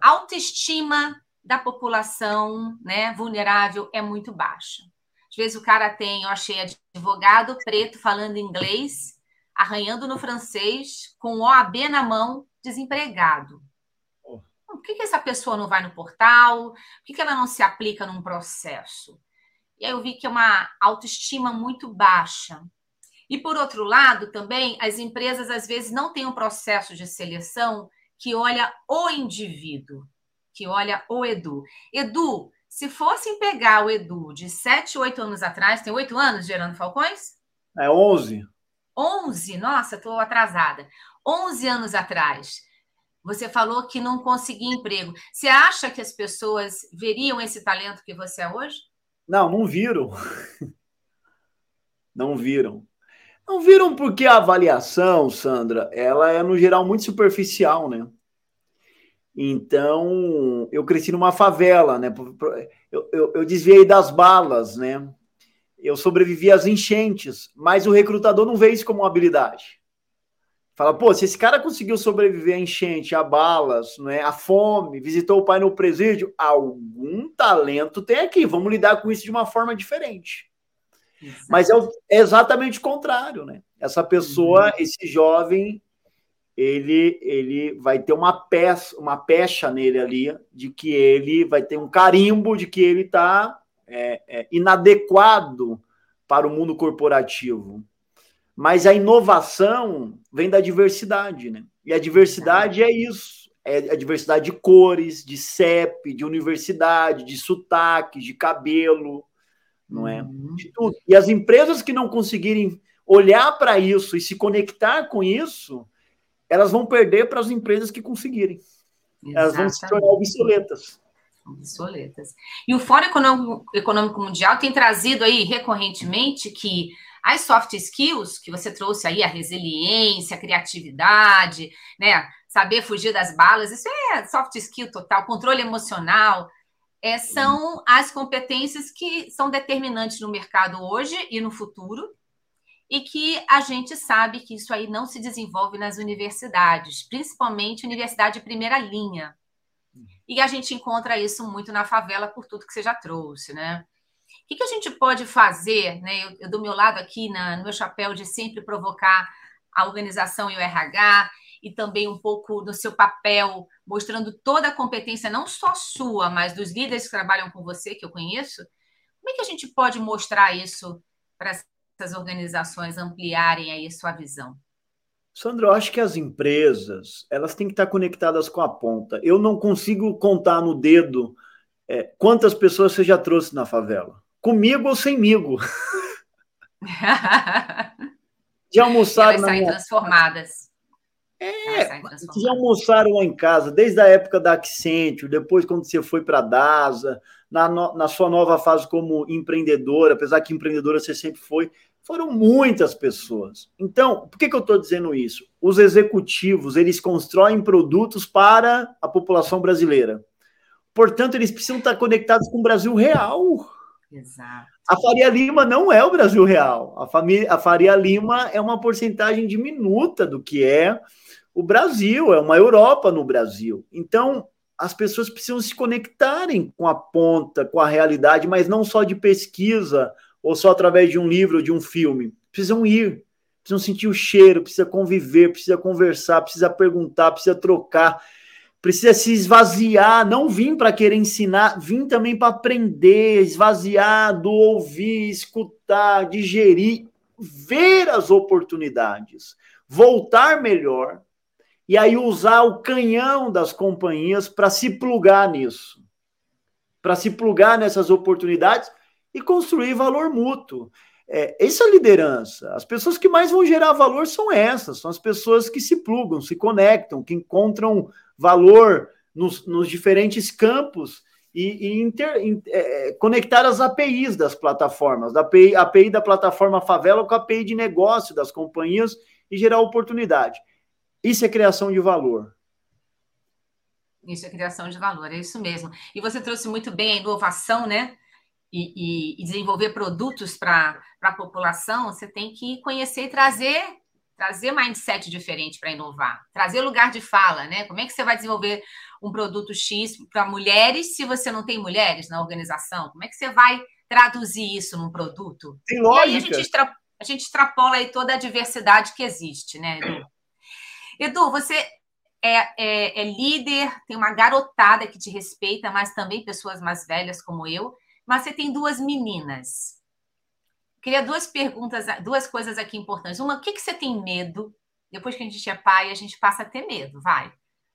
autoestima da população né, vulnerável é muito baixa. Às vezes o cara tem, eu achei advogado preto falando inglês, arranhando no francês, com OAB na mão, desempregado. Oh. Por que, que essa pessoa não vai no portal? Por que, que ela não se aplica num processo? E aí eu vi que é uma autoestima muito baixa. E, por outro lado, também, as empresas às vezes não têm um processo de seleção que olha o indivíduo, que olha o Edu. Edu, se fossem pegar o Edu de 7, 8 anos atrás, tem 8 anos, Gerando Falcões? É 11. 11? Nossa, estou atrasada. 11 anos atrás, você falou que não conseguia emprego. Você acha que as pessoas veriam esse talento que você é hoje? Não, não viram. Não viram. Não viram porque a avaliação, Sandra, ela é no geral muito superficial, né? Então, eu cresci numa favela, né? Eu, eu, eu desviei das balas, né? Eu sobrevivi às enchentes, mas o recrutador não vê isso como uma habilidade. Fala, pô, se esse cara conseguiu sobreviver à enchente, a balas, né, a fome, visitou o pai no presídio, algum talento tem aqui. Vamos lidar com isso de uma forma diferente. Mas é, o, é, exatamente o contrário, né? Essa pessoa, uhum. esse jovem, ele, ele vai ter uma peça, uma pecha nele ali, de que ele vai ter um carimbo de que ele está é, é, inadequado para o mundo corporativo. Mas a inovação vem da diversidade, né? E a diversidade é isso. É a diversidade de cores, de CEP, de universidade, de sotaque, de cabelo, não é? Uhum. De tudo. E as empresas que não conseguirem olhar para isso e se conectar com isso, elas vão perder para as empresas que conseguirem. Exatamente. Elas vão se tornar obsoletas. Obsoletas. E o Fórum Econômico, Econômico Mundial tem trazido aí recorrentemente que as soft skills que você trouxe aí, a resiliência, a criatividade, né? Saber fugir das balas, isso é soft skill total, controle emocional, é, são as competências que são determinantes no mercado hoje e no futuro, e que a gente sabe que isso aí não se desenvolve nas universidades, principalmente universidade de primeira linha. E a gente encontra isso muito na favela por tudo que você já trouxe, né? O que, a gente pode fazer, né? Eu, eu do meu lado aqui, na, no meu chapéu de sempre provocar a organização e o RH, e também um pouco do seu papel, mostrando toda a competência, não só sua, mas dos líderes que trabalham com você, que eu conheço. Como é que a gente pode mostrar isso para essas organizações ampliarem aí sua visão? Sandra, eu acho que as empresas elas têm que estar conectadas com a ponta. Eu não consigo contar no dedo é, quantas pessoas você já trouxe na favela, comigo ou semigo. Já almoçaram. Elas saem minha... transformadas. É, já almoçaram lá em casa, desde a época da Accenture, depois quando você foi para a DASA, na, no, na sua nova fase como empreendedora, apesar que empreendedora você sempre foi, foram muitas pessoas. Então, por que, que eu estou dizendo isso? Os executivos, eles constroem produtos para a população brasileira. Portanto, eles precisam estar conectados com o Brasil real. Exato. A Faria Lima não é o Brasil real. A, família, a Faria Lima é uma porcentagem diminuta do que é o Brasil, é uma Europa no Brasil. Então, as pessoas precisam se conectarem com a ponta, com a realidade, mas não só de pesquisa ou só através de um livro, de um filme. Precisam ir, precisam sentir o cheiro, precisa conviver, precisa conversar, precisa perguntar, precisa trocar precisa se esvaziar, não vim para querer ensinar, vim também para aprender, esvaziar do ouvir, escutar, digerir, ver as oportunidades, voltar melhor e aí usar o canhão das companhias para se plugar nisso, para se plugar nessas oportunidades e construir valor mútuo. É, essa é liderança. As pessoas que mais vão gerar valor são essas, são as pessoas que se plugam, se conectam, que encontram valor nos, nos diferentes campos e, e inter, é, conectar as APIs das plataformas, da API, API da plataforma Favela com a API de negócio das companhias e gerar oportunidade. Isso é criação de valor. Isso é criação de valor, é isso mesmo. E você trouxe muito bem a inovação, né? E, e, e desenvolver produtos para a população, você tem que conhecer e trazer trazer mindset diferente para inovar, trazer lugar de fala, né? Como é que você vai desenvolver um produto X para mulheres se você não tem mulheres na organização? Como é que você vai traduzir isso num produto? Tem lógica. E aí a gente, extra, a gente extrapola aí toda a diversidade que existe, né, Edu? Edu, você é, é, é líder, tem uma garotada que te respeita, mas também pessoas mais velhas como eu, mas você tem duas meninas. Queria duas perguntas, duas coisas aqui importantes. Uma, o que, que você tem medo? Depois que a gente é pai, a gente passa a ter medo, vai.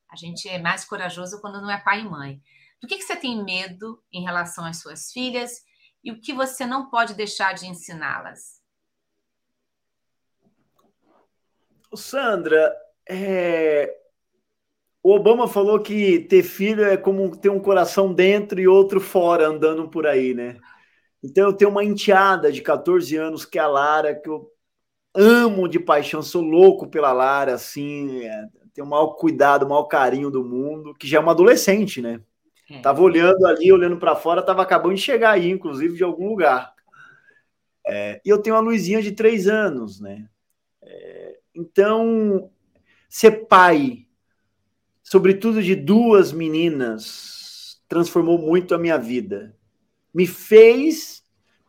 A gente é mais corajoso quando não é pai e mãe. Do que, que você tem medo em relação às suas filhas e o que você não pode deixar de ensiná-las? Sandra, é... o Obama falou que ter filho é como ter um coração dentro e outro fora andando por aí, né? Então eu tenho uma enteada de 14 anos que é a Lara, que eu amo de paixão, sou louco pela Lara, assim, é, tenho o maior cuidado, o maior carinho do mundo, que já é uma adolescente, né? É. Tava olhando ali, olhando para fora, tava acabando de chegar aí, inclusive, de algum lugar. É, e eu tenho uma Luizinha de três anos, né? É, então, ser pai, sobretudo de duas meninas, transformou muito a minha vida me fez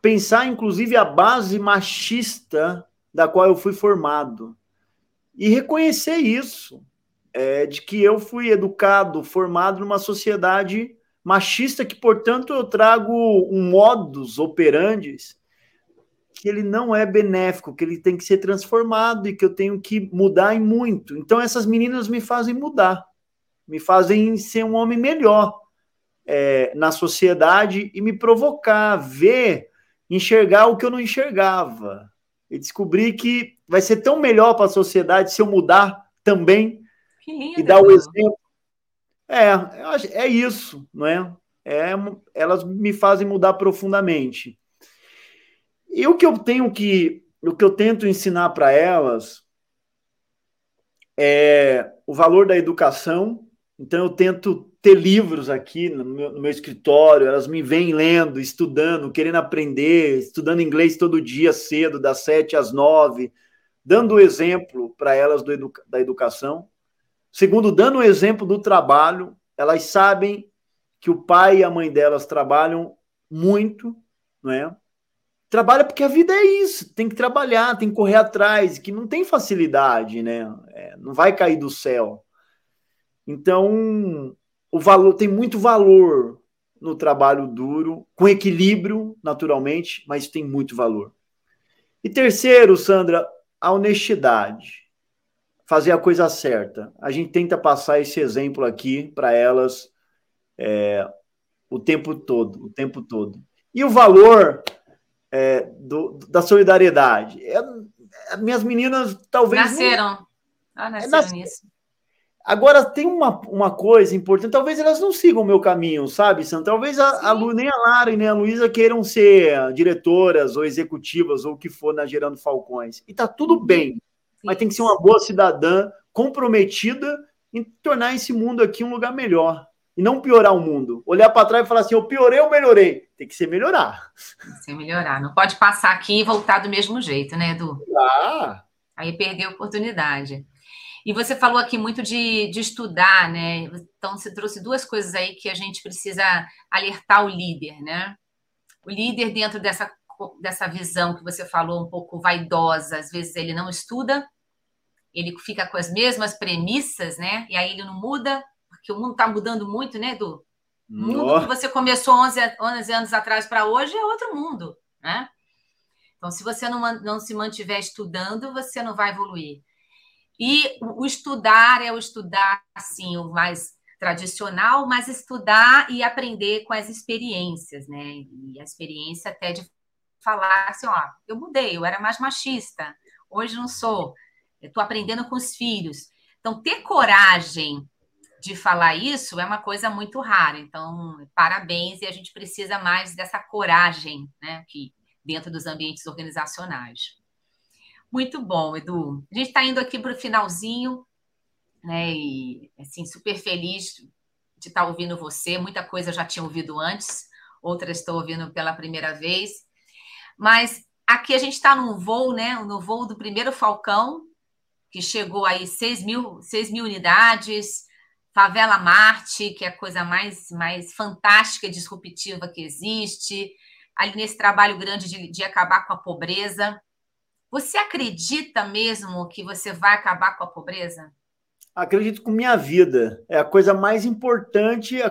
pensar, inclusive, a base machista da qual eu fui formado. E reconhecer isso, é, de que eu fui educado, formado numa sociedade machista, que, portanto, eu trago um modus operandi que ele não é benéfico, que ele tem que ser transformado e que eu tenho que mudar em muito. Então, essas meninas me fazem mudar, me fazem ser um homem melhor é, na sociedade e me provocar, ver, enxergar o que eu não enxergava. E descobrir que vai ser tão melhor para a sociedade se eu mudar também lindo, e dar o exemplo. É, é isso, não é? é? Elas me fazem mudar profundamente. E o que eu tenho que, o que eu tento ensinar para elas é o valor da educação. Então eu tento ter livros aqui no meu, no meu, escritório, elas me vêm lendo, estudando, querendo aprender, estudando inglês todo dia cedo, das sete às nove, dando exemplo para elas educa da educação. Segundo, dando o exemplo do trabalho, elas sabem que o pai e a mãe delas trabalham muito, não é? Trabalha porque a vida é isso, tem que trabalhar, tem que correr atrás, que não tem facilidade, né? É, não vai cair do céu. Então, o valor tem muito valor no trabalho duro, com equilíbrio, naturalmente, mas tem muito valor. E terceiro, Sandra, a honestidade. Fazer a coisa certa. A gente tenta passar esse exemplo aqui para elas é, o tempo todo, o tempo todo. E o valor é, do, da solidariedade. É, minhas meninas talvez. Nasceram. Não... Ah, nasceram nisso. Agora, tem uma, uma coisa importante, talvez elas não sigam o meu caminho, sabe, Sandra? Talvez a, a Lu, nem a Lara e nem a Luísa queiram ser diretoras ou executivas ou o que for na Gerando Falcões. E tá tudo bem, mas tem que ser uma boa cidadã comprometida em tornar esse mundo aqui um lugar melhor. E não piorar o mundo. Olhar para trás e falar assim, eu piorei ou melhorei? Tem que ser melhorar. Tem que ser melhorar. Não pode passar aqui e voltar do mesmo jeito, né, Edu? Ah. Aí perder a oportunidade. E você falou aqui muito de, de estudar, né? Então, você trouxe duas coisas aí que a gente precisa alertar o líder, né? O líder, dentro dessa, dessa visão que você falou, um pouco vaidosa, às vezes ele não estuda, ele fica com as mesmas premissas, né? E aí ele não muda, porque o mundo está mudando muito, né, Edu? O mundo que você começou 11, 11 anos atrás para hoje é outro mundo, né? Então, se você não, não se mantiver estudando, você não vai evoluir. E o estudar é o estudar, assim, o mais tradicional, mas estudar e aprender com as experiências, né? E a experiência até de falar assim, ó, eu mudei, eu era mais machista, hoje não sou, estou aprendendo com os filhos. Então, ter coragem de falar isso é uma coisa muito rara. Então, parabéns, e a gente precisa mais dessa coragem, né? Que dentro dos ambientes organizacionais. Muito bom, Edu. A gente está indo aqui para o finalzinho, né? E assim, super feliz de estar tá ouvindo você. Muita coisa eu já tinha ouvido antes, outras estou ouvindo pela primeira vez. Mas aqui a gente está num voo, né? No voo do primeiro Falcão, que chegou aí 6 mil, 6 mil unidades, Favela Marte, que é a coisa mais, mais fantástica e disruptiva que existe, ali nesse trabalho grande de, de acabar com a pobreza. Você acredita mesmo que você vai acabar com a pobreza? Acredito com minha vida. É a coisa mais importante e,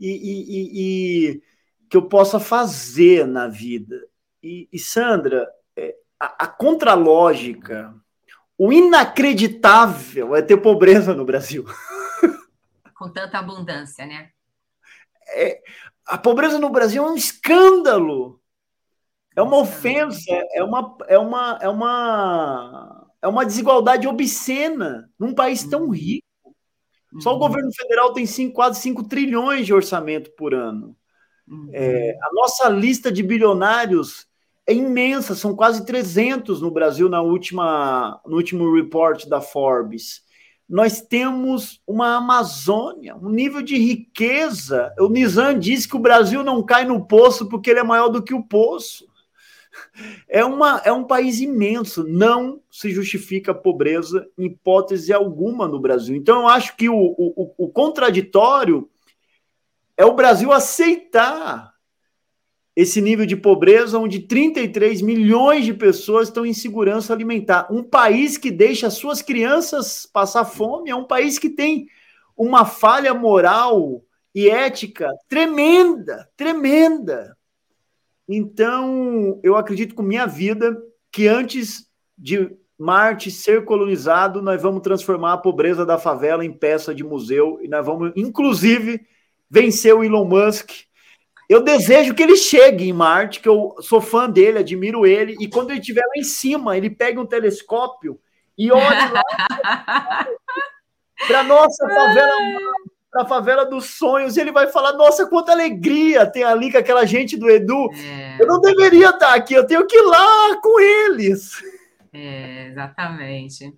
e, e, e que eu possa fazer na vida. E, Sandra, é, a, a contralógica, o inacreditável é ter pobreza no Brasil. Com tanta abundância, né? É, a pobreza no Brasil é um escândalo. É uma ofensa, é uma, é uma, é uma, é uma desigualdade obscena num país tão uhum. rico. Só o uhum. governo federal tem cinco, quase 5 trilhões de orçamento por ano. Uhum. É, a nossa lista de bilionários é imensa, são quase 300 no Brasil na última, no último report da Forbes. Nós temos uma Amazônia, um nível de riqueza. O Nizam disse que o Brasil não cai no poço porque ele é maior do que o poço. É, uma, é um país imenso, não se justifica a pobreza em hipótese alguma no Brasil. Então, eu acho que o, o, o contraditório é o Brasil aceitar esse nível de pobreza, onde 33 milhões de pessoas estão em segurança alimentar. Um país que deixa suas crianças passar fome, é um país que tem uma falha moral e ética tremenda, tremenda. Então, eu acredito com minha vida que antes de Marte ser colonizado, nós vamos transformar a pobreza da favela em peça de museu e nós vamos, inclusive, vencer o Elon Musk. Eu desejo que ele chegue em Marte, que eu sou fã dele, admiro ele, e quando ele estiver lá em cima, ele pegue um telescópio e olhe lá para nossa favela na favela dos sonhos, e ele vai falar: Nossa, quanta alegria tem ali com aquela gente do Edu. É. Eu não deveria estar aqui, eu tenho que ir lá com eles. É, exatamente.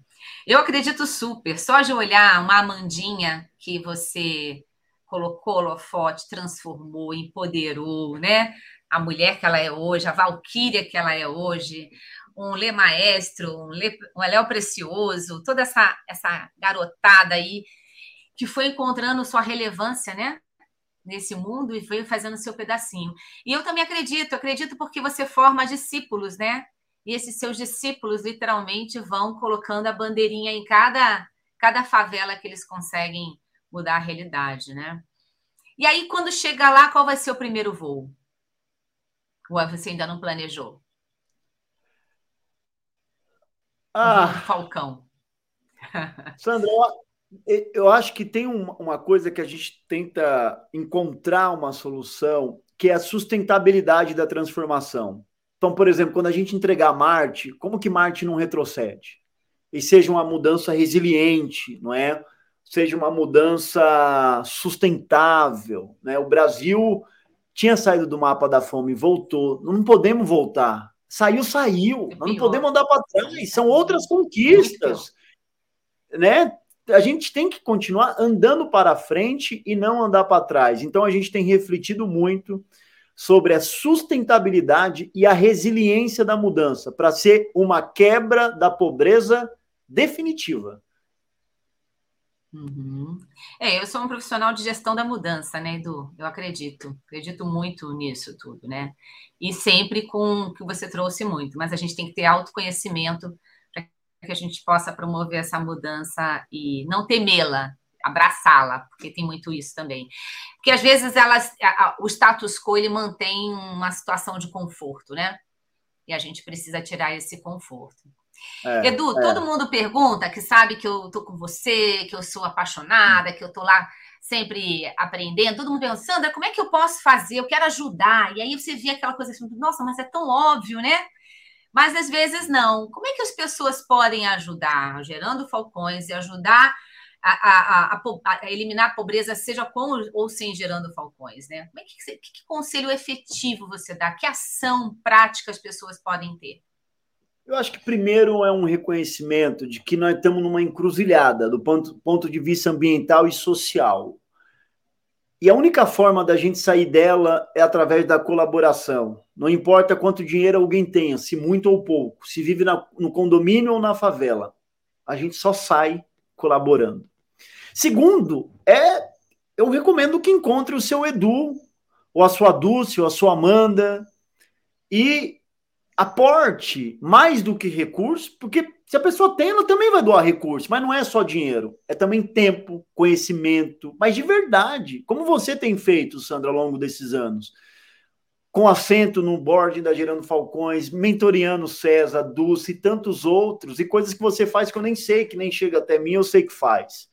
Eu acredito super, só de olhar uma Amandinha que você colocou holofote, transformou, empoderou, né? A mulher que ela é hoje, a Valquíria que ela é hoje, um Lê Maestro, um Lê, um Léo Precioso, toda essa, essa garotada aí que foi encontrando sua relevância, né? Nesse mundo e foi fazendo seu pedacinho. E eu também acredito, acredito porque você forma discípulos, né? E esses seus discípulos literalmente vão colocando a bandeirinha em cada, cada favela que eles conseguem mudar a realidade, né? E aí, quando chega lá, qual vai ser o primeiro voo? Ou você ainda não planejou? Ah, Falcão. Sandra, eu acho que tem uma coisa que a gente tenta encontrar uma solução, que é a sustentabilidade da transformação. Então, por exemplo, quando a gente entregar Marte, como que Marte não retrocede? E seja uma mudança resiliente, não é? Seja uma mudança sustentável, né? O Brasil tinha saído do mapa da fome, voltou. Não podemos voltar. Saiu, saiu. É não podemos andar para trás. São outras conquistas, né? A gente tem que continuar andando para frente e não andar para trás. Então a gente tem refletido muito sobre a sustentabilidade e a resiliência da mudança para ser uma quebra da pobreza definitiva. Uhum. É, eu sou um profissional de gestão da mudança, né, Edu? Eu acredito, acredito muito nisso tudo, né? E sempre com o que você trouxe muito, mas a gente tem que ter autoconhecimento que a gente possa promover essa mudança e não temê-la, abraçá-la, porque tem muito isso também. Porque às vezes elas, a, a, o status quo ele mantém uma situação de conforto, né? E a gente precisa tirar esse conforto. É, Edu, é. todo mundo pergunta que sabe que eu tô com você, que eu sou apaixonada, que eu tô lá sempre aprendendo. Todo mundo pergunta, Sandra, como é que eu posso fazer? Eu quero ajudar. E aí você vê aquela coisa assim, nossa, mas é tão óbvio, né? Mas às vezes não. Como é que as pessoas podem ajudar? Gerando falcões e ajudar a, a, a, a, eliminar a pobreza, seja com ou sem gerando falcões, né? Como é que, que, que conselho efetivo você dá? Que ação prática as pessoas podem ter? Eu acho que primeiro é um reconhecimento de que nós estamos numa encruzilhada do ponto, ponto de vista ambiental e social. E a única forma da gente sair dela é através da colaboração. Não importa quanto dinheiro alguém tenha, se muito ou pouco, se vive na, no condomínio ou na favela. A gente só sai colaborando. Segundo, é eu recomendo que encontre o seu Edu, ou a sua Dulce, ou a sua Amanda, e aporte mais do que recurso, porque se a pessoa tem, ela também vai doar recurso, mas não é só dinheiro, é também tempo, conhecimento, mas de verdade, como você tem feito, Sandra, ao longo desses anos, com assento no board da Gerando Falcões, mentoriando César, Dulce e tantos outros, e coisas que você faz que eu nem sei, que nem chega até mim, eu sei que faz.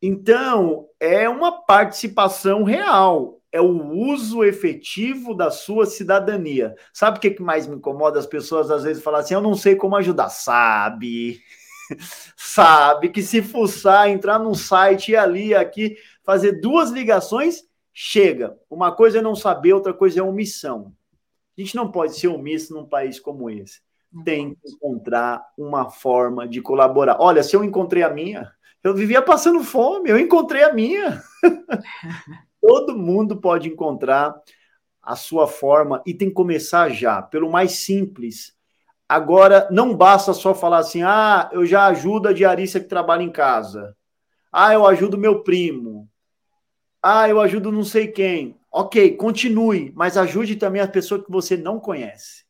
Então, é uma participação real, é o uso efetivo da sua cidadania. Sabe o que, mais me incomoda? As pessoas às vezes falam assim: eu não sei como ajudar. Sabe, sabe que se fuçar, entrar num site e ali, aqui, fazer duas ligações, chega. Uma coisa é não saber, outra coisa é omissão. A gente não pode ser omisso num país como esse. Tem que encontrar uma forma de colaborar. Olha, se eu encontrei a minha, eu vivia passando fome, eu encontrei a minha. Todo mundo pode encontrar a sua forma e tem que começar já, pelo mais simples. Agora, não basta só falar assim: ah, eu já ajudo a diarista que trabalha em casa. Ah, eu ajudo meu primo. Ah, eu ajudo não sei quem. Ok, continue, mas ajude também a pessoa que você não conhece.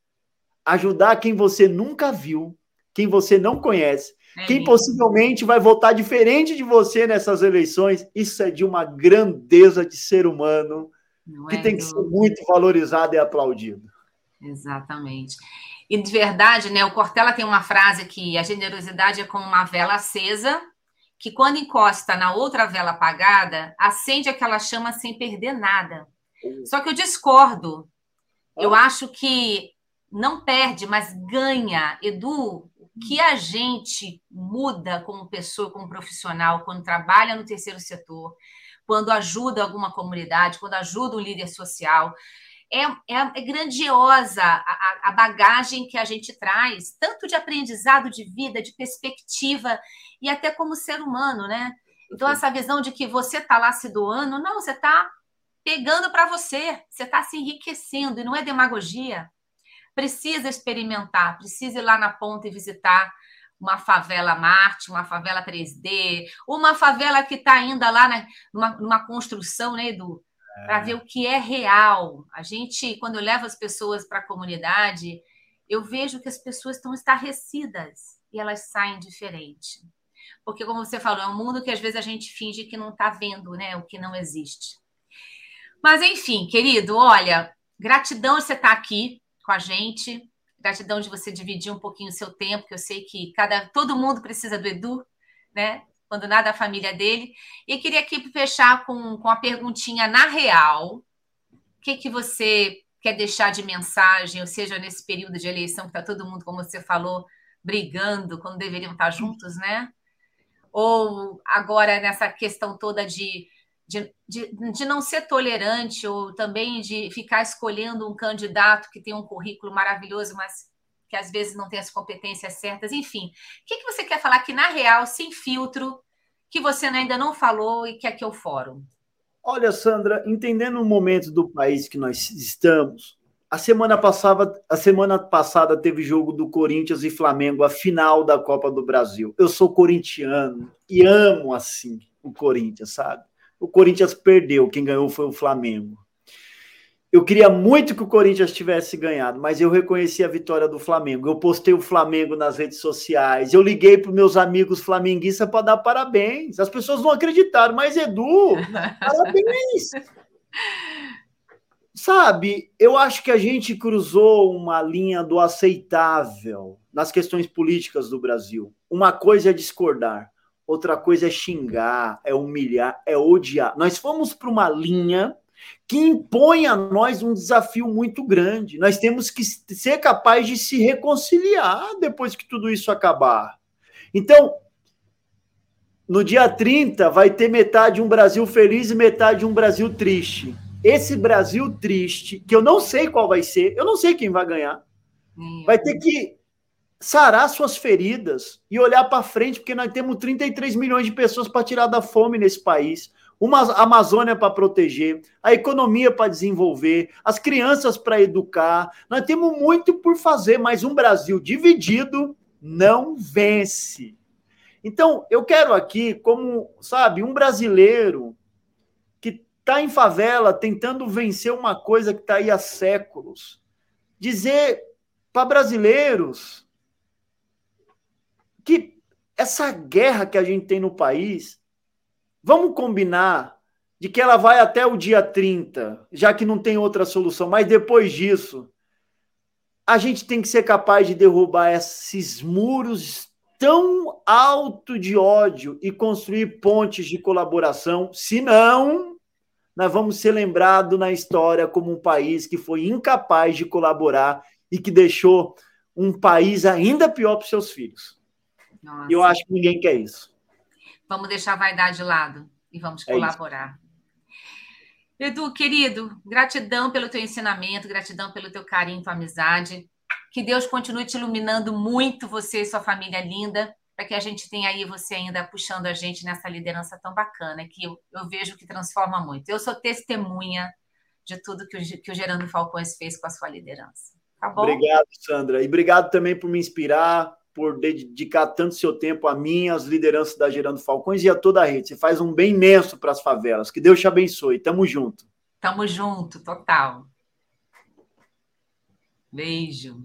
Ajudar quem você nunca viu, quem você não conhece, é Quem possivelmente vai votar diferente de você nessas eleições, isso é de uma grandeza de ser humano Não que é tem que ser muito valorizado e aplaudido. Exatamente. E de verdade, né? O Cortella tem uma frase que a generosidade é como uma vela acesa, que quando encosta na outra vela apagada, acende aquela chama sem perder nada. Só que eu discordo. Eu acho que não perde, mas ganha. Edu, que a gente muda como pessoa, como profissional, quando trabalha no terceiro setor, quando ajuda alguma comunidade, quando ajuda um líder social. É, é, é grandiosa a, a, bagagem que a gente traz, tanto de aprendizado de vida, de perspectiva, e até como ser humano, né? Então, essa visão de que você está lá se doando, não, você está pegando para você, você está se enriquecendo, e não é demagogia precisa experimentar, precisa ir lá na ponta e visitar uma favela Marte, uma favela 3D, uma favela que está ainda lá na, numa, numa construção, né, Edu? É. Para ver o que é real. A gente, quando eu levo as pessoas para a comunidade, eu vejo que as pessoas estão estarrecidas e elas saem diferente. Porque, como você falou, é um mundo que às vezes a gente finge que não está vendo, né? O que não existe. Mas, enfim, querido, olha, gratidão você estar tá aqui com a gente. Gratidão de você dividir um pouquinho o seu tempo, que eu sei que cada todo mundo precisa do Edu, né? Quando nada a família dele. E queria aqui fechar com, com a perguntinha na real. O que, que você quer deixar de mensagem, ou seja, nesse período de eleição que está todo mundo, como você falou, brigando quando deveriam estar juntos, né? Ou agora nessa questão toda de, de, de, de não ser tolerante, ou também de ficar escolhendo um candidato que tem um currículo maravilhoso, mas que às vezes não tem as competências certas, enfim. O que, que você quer falar que, na real, sem filtro, que você ainda não falou e que aqui é o fórum? Olha, Sandra, entendendo o momento do país que nós estamos, a semana passada, a semana passada teve jogo do Corinthians e Flamengo, a final da Copa do Brasil. Eu sou corintiano e amo assim o Corinthians, sabe? O Corinthians perdeu, quem ganhou foi o Flamengo. Eu queria muito que o Corinthians tivesse ganhado, mas eu reconheci a vitória do Flamengo. Eu postei o Flamengo nas redes sociais. Eu liguei para meus amigos flamenguistas para dar parabéns. As pessoas não acreditaram, mas Edu, parabéns. Sabe, eu acho que a gente cruzou uma linha do aceitável nas questões políticas do Brasil. Uma coisa é discordar, outra coisa é xingar, é humilhar, é odiar. Nós fomos para uma linha que impõe a nós um desafio muito grande. Nós temos que ser capazes de se reconciliar depois que tudo isso acabar. Então, no dia 30, vai ter metade um Brasil feliz e metade um Brasil triste. Esse Brasil triste, que eu não sei qual vai ser, eu não sei quem vai ganhar, vai ter que sarar suas feridas e olhar para frente, porque nós temos 33 milhões de pessoas para tirar da fome nesse país uma Amazônia para proteger, a economia para desenvolver, as crianças para educar. Nós temos muito por fazer, mas um Brasil dividido não vence. Então, eu quero aqui, como, sabe, um brasileiro que está em favela tentando vencer uma coisa que está aí há séculos, dizer para brasileiros que essa guerra que a gente tem no país Vamos combinar de que ela vai até o dia 30, já que não tem outra solução, mas depois disso, a gente tem que ser capaz de derrubar esses muros tão alto de ódio e construir pontes de colaboração, senão nós vamos ser lembrados na história como um país que foi incapaz de colaborar e que deixou um país ainda pior para seus filhos. Nossa. Eu acho que ninguém quer isso. Vamos deixar a vaidade de lado e vamos é colaborar. Isso. Edu, querido, gratidão pelo teu ensinamento, gratidão pelo teu carinho, tua amizade. Que Deus continue te iluminando muito, você e sua família linda, para que a gente tenha aí você ainda puxando a gente nessa liderança tão bacana, que eu, eu vejo que transforma muito. Eu sou testemunha de tudo que o, que o Gerando Falcões fez com a sua liderança. Tá bom? Obrigado, Sandra. E obrigado também por me inspirar, por dedicar tanto seu tempo a mim, às lideranças da Gerando Falcões e a toda a rede. Você faz um bem imenso para as favelas. Que Deus te abençoe. Tamo junto. Tamo junto, total. Beijo.